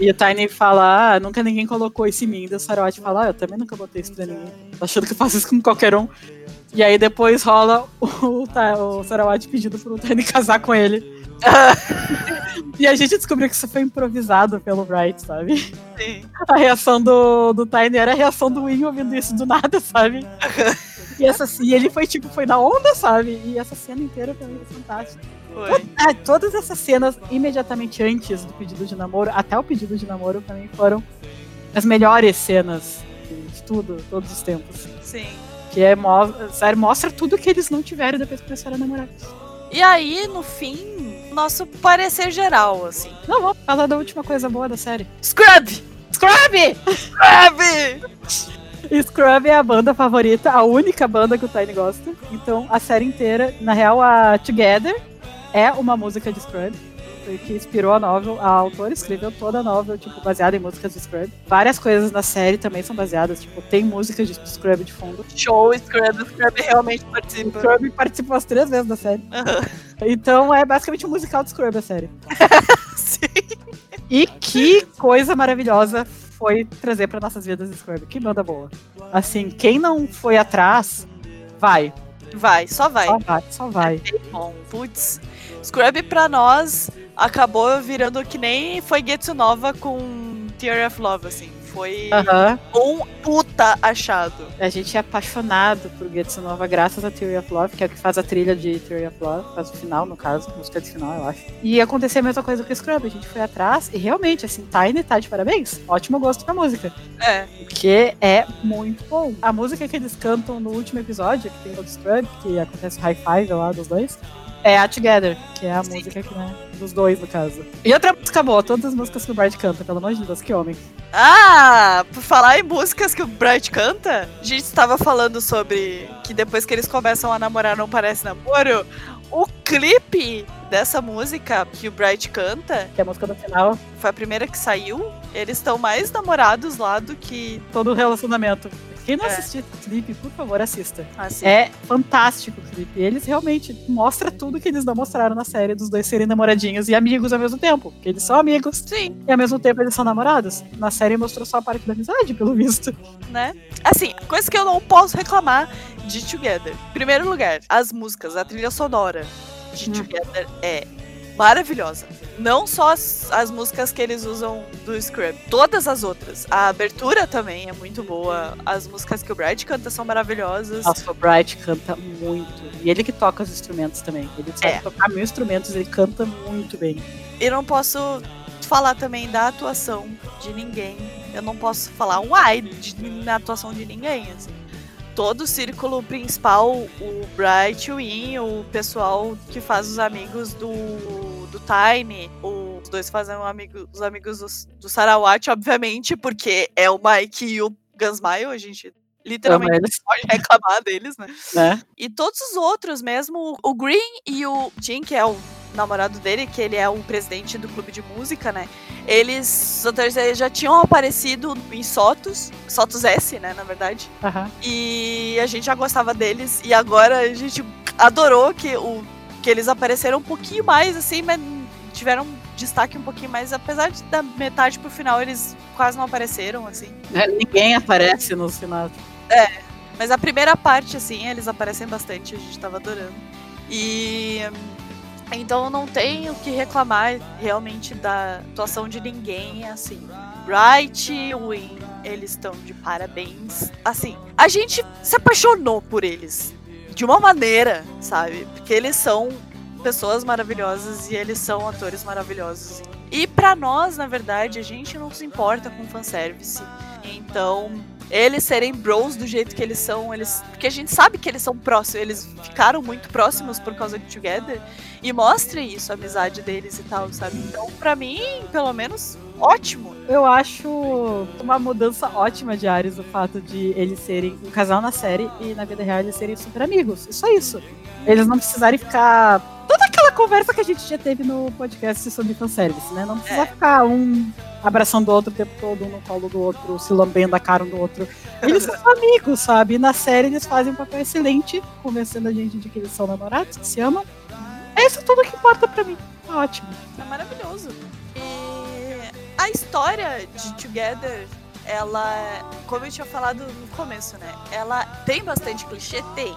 E o Tiny fala, ah, nunca ninguém colocou isso em mim. E o Sarawat fala, ah, eu também nunca botei isso pra ninguém. Tô achando que eu faço isso com qualquer um. E aí depois rola o, Ta- o Sarawat pedindo pro Tiny casar com ele. E a gente descobriu que isso foi improvisado pelo Bright, sabe? sim. A reação do, do Tiny era a reação do Win ouvindo isso do nada, sabe? E, essa, e ele foi tipo, foi na onda, sabe? E essa cena inteira foi fantástica. Foi. Ah, todas essas cenas imediatamente antes do pedido de namoro, até o pedido de namoro, pra mim foram as melhores cenas de tudo, todos os tempos. Sim. Que é, sério, mostra tudo que eles não tiveram depois que começaram a namorar. E aí, no fim, nosso parecer geral, assim. Não, vamos falar da última coisa boa da série. Scrub! Scrub! Scrub! Scrub é a banda favorita, a única banda que o Tiny gosta. Então, a série inteira, na real, a Together é uma música de Scrub. Que inspirou a novel. A autora escreveu toda a novel, tipo, baseada em músicas de Scrub. Várias coisas na série também são baseadas, tipo, tem música de Scrub de fundo. Show, Scrub, Scrub realmente participa. Scrub participou as três vezes da série. Aham. Então é basicamente um musical de Scrub a série. Sim. E que coisa maravilhosa foi trazer para nossas vidas Scrub. Que banda boa. Assim, quem não foi atrás, vai. Vai, só vai. Só vai, só vai. Bom, putz. Scrub pra nós acabou virando que nem foi Getsu Nova com Theory of Love, assim. Foi Aham. um puta achado. A gente é apaixonado por Getsu Nova graças a Theory of Love, que é o que faz a trilha de Theory of Love, faz o final, no caso, a música de final, eu acho. E aconteceu a mesma coisa com o Scrub, a gente foi atrás e realmente, assim, Tiny tá de parabéns. Ótimo gosto pra música. É. Porque é muito bom. A música que eles cantam no último episódio, que tem o Scrub, que acontece o high five lá dos dois, é a Together, que é a Sim. música que, né, dos dois, no caso. E outra música boa, todas as músicas que o Bard canta, pelo amor de Deus, que homem. Ah, por falar em músicas que o Bright canta, a gente estava falando sobre que depois que eles começam a namorar não parece namoro. O clipe dessa música que o Bright canta Que é a música do final, foi a primeira que saiu. Eles estão mais namorados lá do que todo o relacionamento. Quem não É. assistiu esse clipe, por favor, assista. assim. É fantástico o clipe. Eles realmente mostram tudo que eles não mostraram na série dos dois serem namoradinhos e amigos ao mesmo tempo. Porque eles são amigos Sim, e ao mesmo tempo eles são namorados. Na série mostrou só a parte da amizade, pelo visto. né? Assim, coisa que eu não posso reclamar de Together. Primeiro lugar, as músicas, a trilha sonora de Hum. Together é maravilhosa. Não só as, as músicas que eles usam do Scrub, todas as outras. A abertura também é muito boa. As músicas que o Bright canta são maravilhosas. Nossa, o Bright canta muito. E ele que toca os instrumentos também. Ele sabe É. tocar mil instrumentos, ele canta muito bem. Eu não posso falar também da atuação de ninguém. Eu não posso falar um ai de, na atuação de ninguém, assim. Todo o círculo principal, o Bright, o In, o pessoal que faz os amigos do, do Time, os dois fazem um amigo, os amigos do, do Sarawat, obviamente, porque é o Mike e o Gunsmile, a gente literalmente pode reclamar deles, né? né? E todos os outros, mesmo o Green e o Jim, que é o namorado dele, que ele é o presidente do clube de música, né? Eles, os atores eles já tinham aparecido em Sotos, Sotos S, né, na verdade. Aham. E a gente já gostava deles e agora a gente adorou que o que eles apareceram um pouquinho mais assim, mas tiveram um destaque um pouquinho mais, apesar de da metade pro final eles quase não apareceram assim. É, Ninguém aparece no final. Mas a primeira parte, assim, eles aparecem bastante, a gente tava adorando. E. Então não tem o que reclamar realmente da atuação de ninguém, assim. Bright e Win, eles estão de parabéns. Assim, a gente se apaixonou por eles. De uma maneira, sabe? Porque eles são pessoas maravilhosas e eles são atores maravilhosos. E pra nós, na verdade, a gente não se importa com fanservice. Então, eles serem bros do jeito que eles são, eles. Porque a gente sabe que eles são próximos, eles ficaram muito próximos por causa de Together. E mostra isso, a amizade deles e tal, sabe? Então, pra mim, pelo menos, ótimo. Eu acho uma mudança ótima de Ares o fato de eles serem um casal na série e na vida real eles serem super amigos. E só isso. Eles não precisarem ficar. Toda aquela conversa que a gente já teve no podcast sobre fanservice, né? Não precisa É. ficar um abraçando o outro o tempo todo, um no colo do outro, se lambendo a cara um do outro. Eles são amigos, sabe? Na série eles fazem um papel excelente, convencendo a gente de que eles são namorados, que se amam. É isso tudo que importa pra mim. Tá ótimo. É maravilhoso. E a história de Together, ela, como eu tinha falado no começo, né? Ela tem bastante clichê? Tem.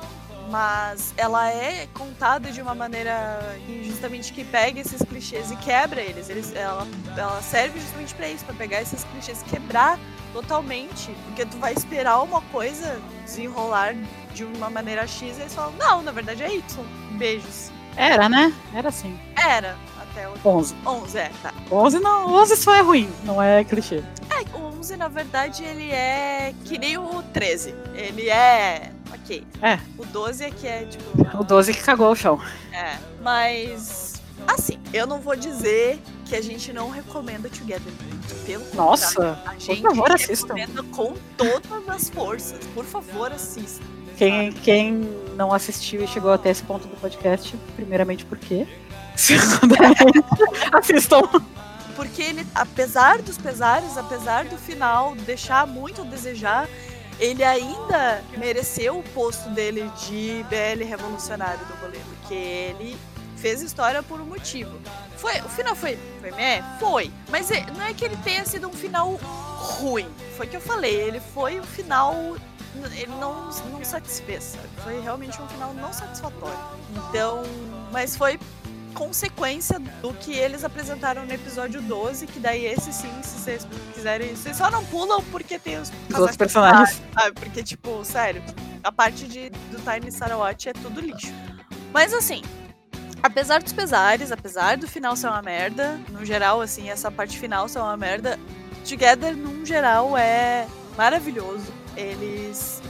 Mas ela é contada de uma maneira justamente que pega esses clichês e quebra eles. eles ela, ela serve justamente pra isso, pra pegar esses clichês e quebrar totalmente. Porque tu vai esperar uma coisa desenrolar de uma maneira X e eles falam, não, na verdade é Y. Beijos. Era, né? Era assim. Era até o 11. 11, é, tá. 11 não, 11 só é ruim, não é clichê. É, o 11, na verdade, ele é que nem o 13. Ele é. Ok. É. O 12 é que é, tipo. O 12 que cagou o chão. É. Mas. Assim, eu não vou dizer que a gente não recomenda Together. Pelo contrário, Nossa, a gente favor, assistam. recomenda com todas as forças. Por favor, assista. quem, quem não assistiu e chegou até esse ponto do podcast, primeiramente por quê? Assistam. Porque ele, apesar dos pesares, apesar do final deixar muito a desejar, ele ainda mereceu o posto dele de BL revolucionário do rolê, porque ele fez história por um motivo. Foi, o final foi, foi meh? Foi. Mas é- não é que ele tenha sido um final ruim. Foi o que eu falei, ele foi um final. Ele não, não satisfez? Foi realmente um final não satisfatório. Então. Mas foi consequência do que eles apresentaram no episódio 12, que daí esse sim, se vocês quiserem. Vocês só não pulam porque tem os, Os outros personagens. sabe? Porque, tipo, sério, a parte de, do Tiny Sarawat é tudo lixo. Mas assim, apesar dos pesares, apesar do final ser uma merda, no geral, assim, essa parte final ser uma merda, Together, num geral, é maravilhoso. Eles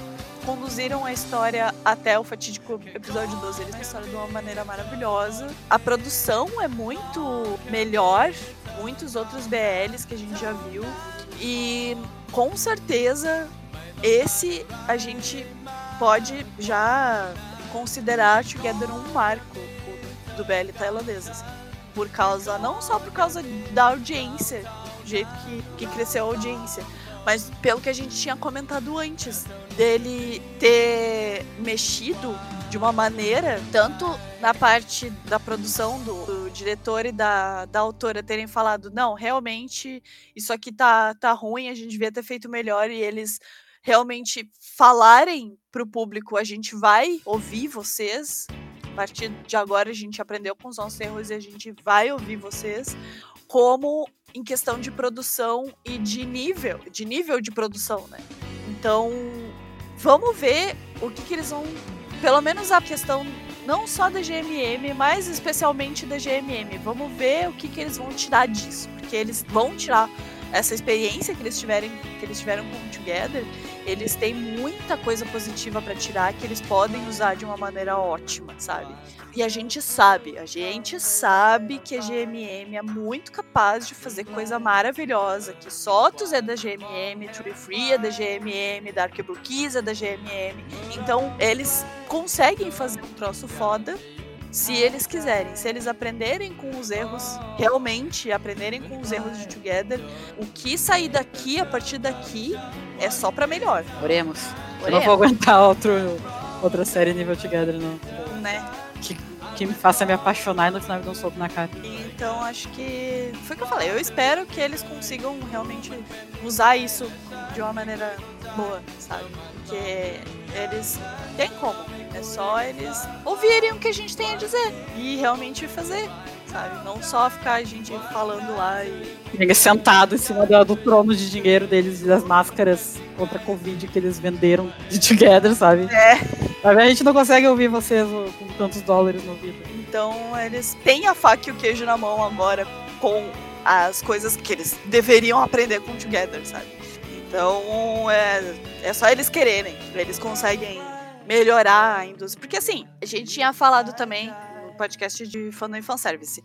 conduziram a história até o fatídico episódio 12. Eles história de uma maneira maravilhosa. A produção é muito melhor, muitos outros BLs que a gente já viu. E com certeza esse a gente pode já considerar Together um marco do BL tailandês. assim. Por causa, não só por causa da audiência, do jeito que, que cresceu a audiência, mas pelo que a gente tinha comentado antes, dele ter mexido de uma maneira, tanto na parte da produção do, do diretor e da, da autora terem falado, não, realmente isso aqui tá, tá ruim, a gente devia ter feito melhor, e eles realmente falarem pro público, a gente vai ouvir vocês, a partir de agora a gente aprendeu com os nossos erros e a gente vai ouvir vocês, como em questão de produção e de nível, de nível de produção, né? Então, vamos ver o que, que eles vão. Pelo menos a questão não só da GMM, mas especialmente da GMM. Vamos ver o que, que eles vão tirar disso. Porque eles vão tirar essa experiência que eles tiverem, que eles tiveram com o Together. Eles têm muita coisa positiva para tirar que eles podem usar de uma maneira ótima, sabe? E a gente sabe, a gente sabe que a GMM é muito capaz de fazer coisa maravilhosa, que Sotos é da GMM, Tree Free é da GMM, Dark Keys é da GMM. Então, eles conseguem fazer um troço foda se eles quiserem. Se eles aprenderem com os erros, realmente aprenderem com os erros de Together, o que sair daqui, a partir daqui, é só pra melhor. Oremos. Eu não vou aguentar outro, outra série nível Together, não. né? Que, que me faça me apaixonar e no final me dê um soco na cara. Então acho que foi o que eu falei. Eu espero que eles consigam realmente usar isso de uma maneira boa, sabe? Porque eles têm como. É só eles ouvirem o que a gente tem a dizer e realmente fazer, sabe? Não só ficar a gente falando lá e. Ninguém sentado em cima do, do trono de dinheiro deles e das máscaras contra a Covid que eles venderam de Together, sabe? É. A gente não consegue ouvir vocês com tantos dólares no ouvido. Então eles têm a faca e o queijo na mão agora com as coisas que eles deveriam aprender com Together, sabe? Então, é, é só eles quererem. Eles conseguem melhorar a indústria. Porque, assim, a gente tinha falado também podcast de Fandom e Fanservice.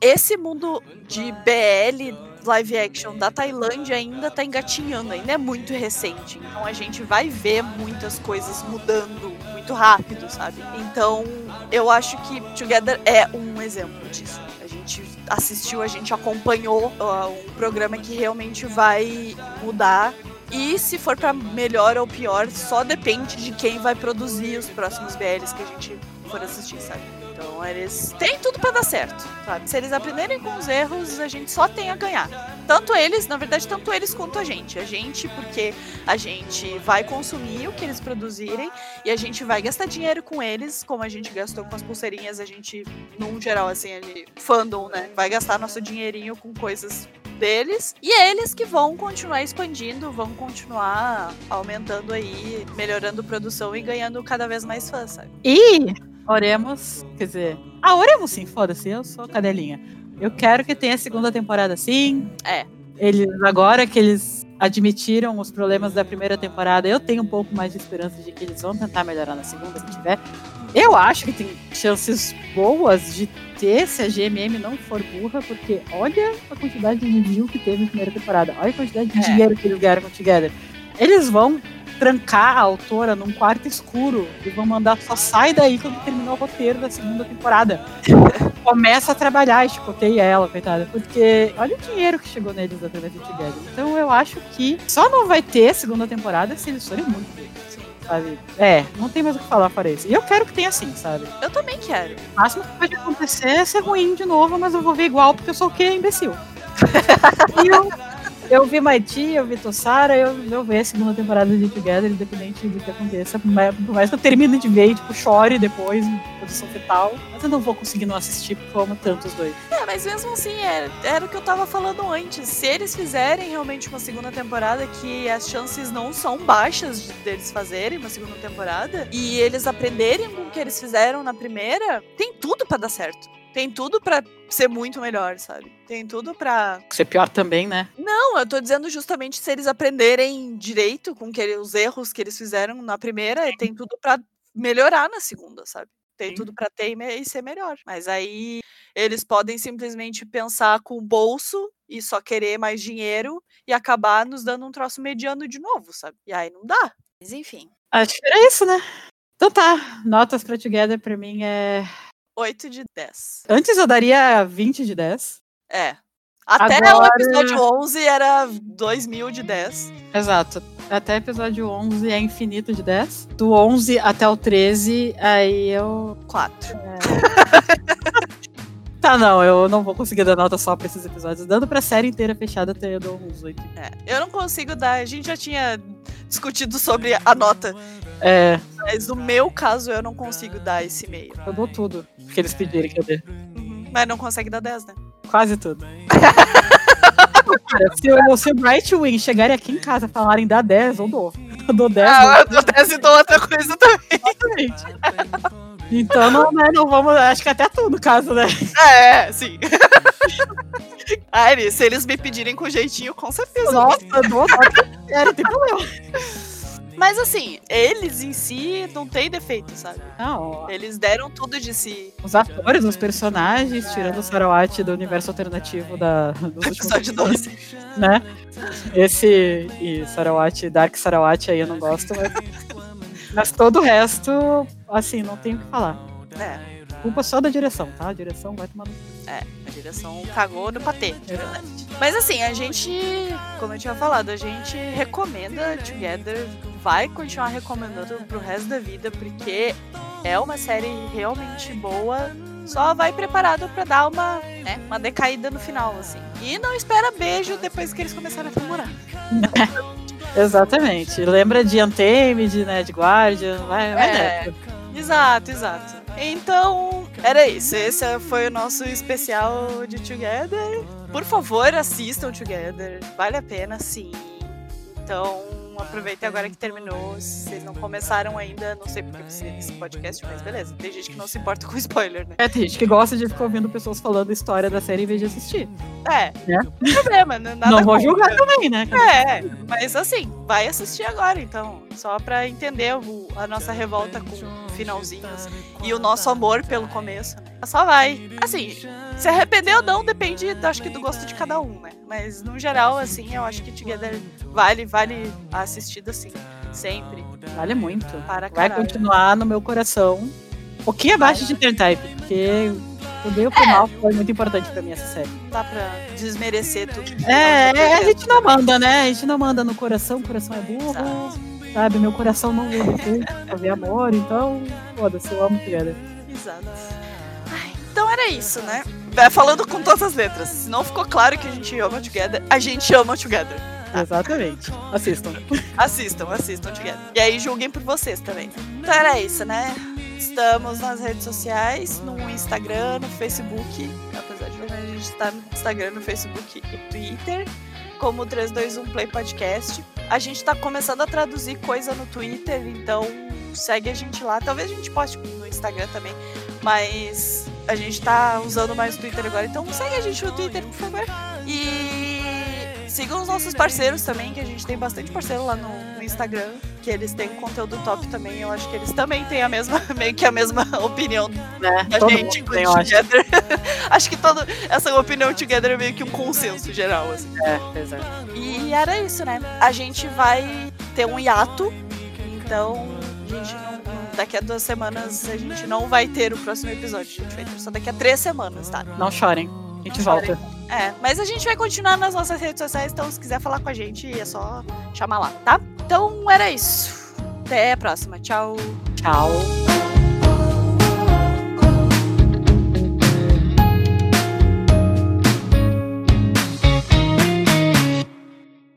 Esse mundo de BL live action da Tailândia ainda tá engatinhando, ainda é muito recente. Então a gente vai ver muitas coisas mudando muito rápido, sabe? Então eu acho que Together é um exemplo disso. A gente assistiu, a gente acompanhou uh, um programa que realmente vai mudar e se for para melhor ou pior, só depende de quem vai produzir os próximos BLs que a gente for assistir, sabe? Então eles têm tudo para dar certo, sabe? Se eles aprenderem com os erros, a gente só tem a ganhar. Tanto eles, na verdade, tanto eles quanto a gente. A gente, porque a gente vai consumir o que eles produzirem e a gente vai gastar dinheiro com eles, como a gente gastou com as pulseirinhas, a gente, num geral, assim, ali, fandom, né? Vai gastar nosso dinheirinho com coisas deles e é eles que vão continuar expandindo, vão continuar aumentando aí, melhorando produção e ganhando cada vez mais fãs, sabe? E Oremos, quer dizer. Ah, oremos sim, foda-se, eu sou cadelinha. Eu quero que tenha a segunda temporada sim. É. Eles, agora que eles admitiram os problemas da primeira temporada, eu tenho um pouco mais de esperança de que eles vão tentar melhorar na segunda, se tiver. Eu acho que tem chances boas de ter se a GMM não for burra, porque olha a quantidade de review que teve na primeira temporada. Olha a quantidade de é. dinheiro que eles ganharam com Together. Eles vão trancar a autora num quarto escuro e vão mandar só sai daí quando terminou o roteiro da segunda temporada. Começa a trabalhar e chicoteia ela, coitada. Porque olha o dinheiro que chegou neles através do Together. Então eu acho que só não vai ter segunda temporada se eles forem muito bem. Sabe? É, não tem mais o que falar para isso. E eu quero que tenha assim, sabe? Eu também quero. O máximo que pode acontecer é ser ruim de novo, mas eu vou ver igual porque eu sou o quê? Imbecil. e eu eu vi Mighty, eu vi Tossara, eu, eu ver a segunda temporada de Together, independente do que aconteça. Por mais que eu termine de ver e, tipo, chore depois, em posição fetal. Mas eu não vou conseguir não assistir porque eu amo tanto os dois. É, mas mesmo assim, era, é, era o que eu tava falando antes. Se eles fizerem realmente uma segunda temporada, que as chances não são baixas deles fazerem uma segunda temporada, e eles aprenderem com o que eles fizeram na primeira, tem tudo para dar certo tem tudo para ser muito melhor, sabe? Tem tudo pra. Ser pior também, né? Não, eu tô dizendo justamente se eles aprenderem direito com que, os erros que eles fizeram na primeira, tem tudo para melhorar na segunda, sabe? Tem Sim. tudo para ter e ser melhor. Mas aí eles podem simplesmente pensar com o bolso e só querer mais dinheiro e acabar nos dando um troço mediano de novo, sabe? E aí não dá. Mas enfim. Acho que era isso, né? Então tá, notas pra Together pra mim é 8 de 10. Antes eu daria 20 de 10. É. Até Agora... o episódio 11 era 2 mil de 10. Exato. Até o episódio 11 é infinito de 10. Do 11 até o 13, aí eu. 4. É... tá, não, eu não vou conseguir dar nota só pra esses episódios. Dando pra série inteira fechada, até eu dou uns 8. É, eu não consigo dar. A gente já tinha discutido sobre a nota. É. Mas no meu caso, eu não consigo dar esse meio. Eu dou tudo que eles pedirem que eu dê. Uhum. Mas não consegue dar 10, né? Quase tudo. Cara, se, eu, se o Brightwing chegarem aqui em casa e falarem dá 10, eu dou. Eu dou 10. Ah, eu dou 10 e dou outra coisa também. Então não, né, não vamos. Acho que até tu, no caso, né? É, sim. Ai, se eles me pedirem com jeitinho, com certeza. Nossa, eu dou, não tem problema. Mas assim, eles em si não tem defeito, sabe? Não. Eles deram tudo de si. Os atores, os personagens, tirando o Sarawat do universo alternativo da, dos episódio 12. Né? Esse e Sarawat, Dark Sarawat aí eu não gosto, mas, mas todo o resto, assim, não tenho o que falar. É culpa só da direção, tá? A direção vai tomar. É, a direção cagou no patê, de verdade. Mas assim, a gente, como eu tinha falado, a gente recomenda Together, vai continuar recomendando pro resto da vida, porque é uma série realmente boa. Só vai preparado para dar uma, né, uma decaída no final, assim. E não espera beijo depois que eles começaram a namorar. Exatamente. Lembra de Untamed, né? De Guardian, vai, vai é, Exato, exato. Então, era isso. Esse foi o nosso especial de Together. Por favor, assistam Together. Vale a pena, sim. Então, aproveitem agora que terminou. Se vocês não começaram ainda, não sei porque você esse podcast, mas beleza. Tem gente que não se importa com spoiler, né? É, tem gente que gosta de ficar ouvindo pessoas falando história da série em vez de assistir. É, É. não tem problema, né? Nada não vou contra. julgar também, né? É, mas assim, vai assistir agora, então. Só pra entender o- a nossa revolta com o finalzinho assim, e o nosso amor pelo começo. Né? Só vai. Assim, se arrepender ou não, depende, acho que, do gosto de cada um, né? Mas no geral, assim, eu acho que Together vale, vale a assistida, assim, sempre. Vale muito. Para Vai caralho. continuar no meu coração. Um pouquinho abaixo de Intertype, porque o bem e o pro mal foi muito importante pra mim essa série. Dá pra desmerecer tudo. É, é, a gente não manda, né? A gente não manda no coração, o coração é burro, Exato. Sabe? Meu coração não pra ver amor, então, foda-se, eu amo Together. Exato. Ai, então era isso, né? Vai Falando com todas as letras. Se não ficou claro que a gente ama Together, a gente ama Together. Exatamente. Assistam. Assistam, assistam Together. E aí julguem por vocês também. Então era isso, né? Estamos nas redes sociais, no Instagram, no Facebook. Apesar de a gente estar no Instagram, no Facebook e Twitter, como 321 Play Podcast. A gente tá começando a traduzir coisa no Twitter, então segue a gente lá. Talvez a gente poste no Instagram também, mas a gente tá usando mais o Twitter agora, então segue a gente no Twitter, por favor. E sigam os nossos parceiros também, que a gente tem bastante parceiro lá no, no Instagram, que eles têm conteúdo top também. Eu acho que eles também têm a mesma, meio que a mesma opinião Né? da Todo gente mundo com tem, eu acho. Together. acho que toda essa opinião Together é meio que um consenso geral, assim. É, exato. E era isso, né? A gente vai ter um hiato, então a gente não, não- daqui a duas semanas a gente não vai ter o próximo episódio. A gente vai ter só daqui a três semanas, tá? Não chorem. A gente Não volta. chorem. É, mas a gente vai continuar nas nossas redes sociais, então se quiser falar com a gente é só chamar lá, tá? Então era isso. Até a próxima. Tchau. Tchau.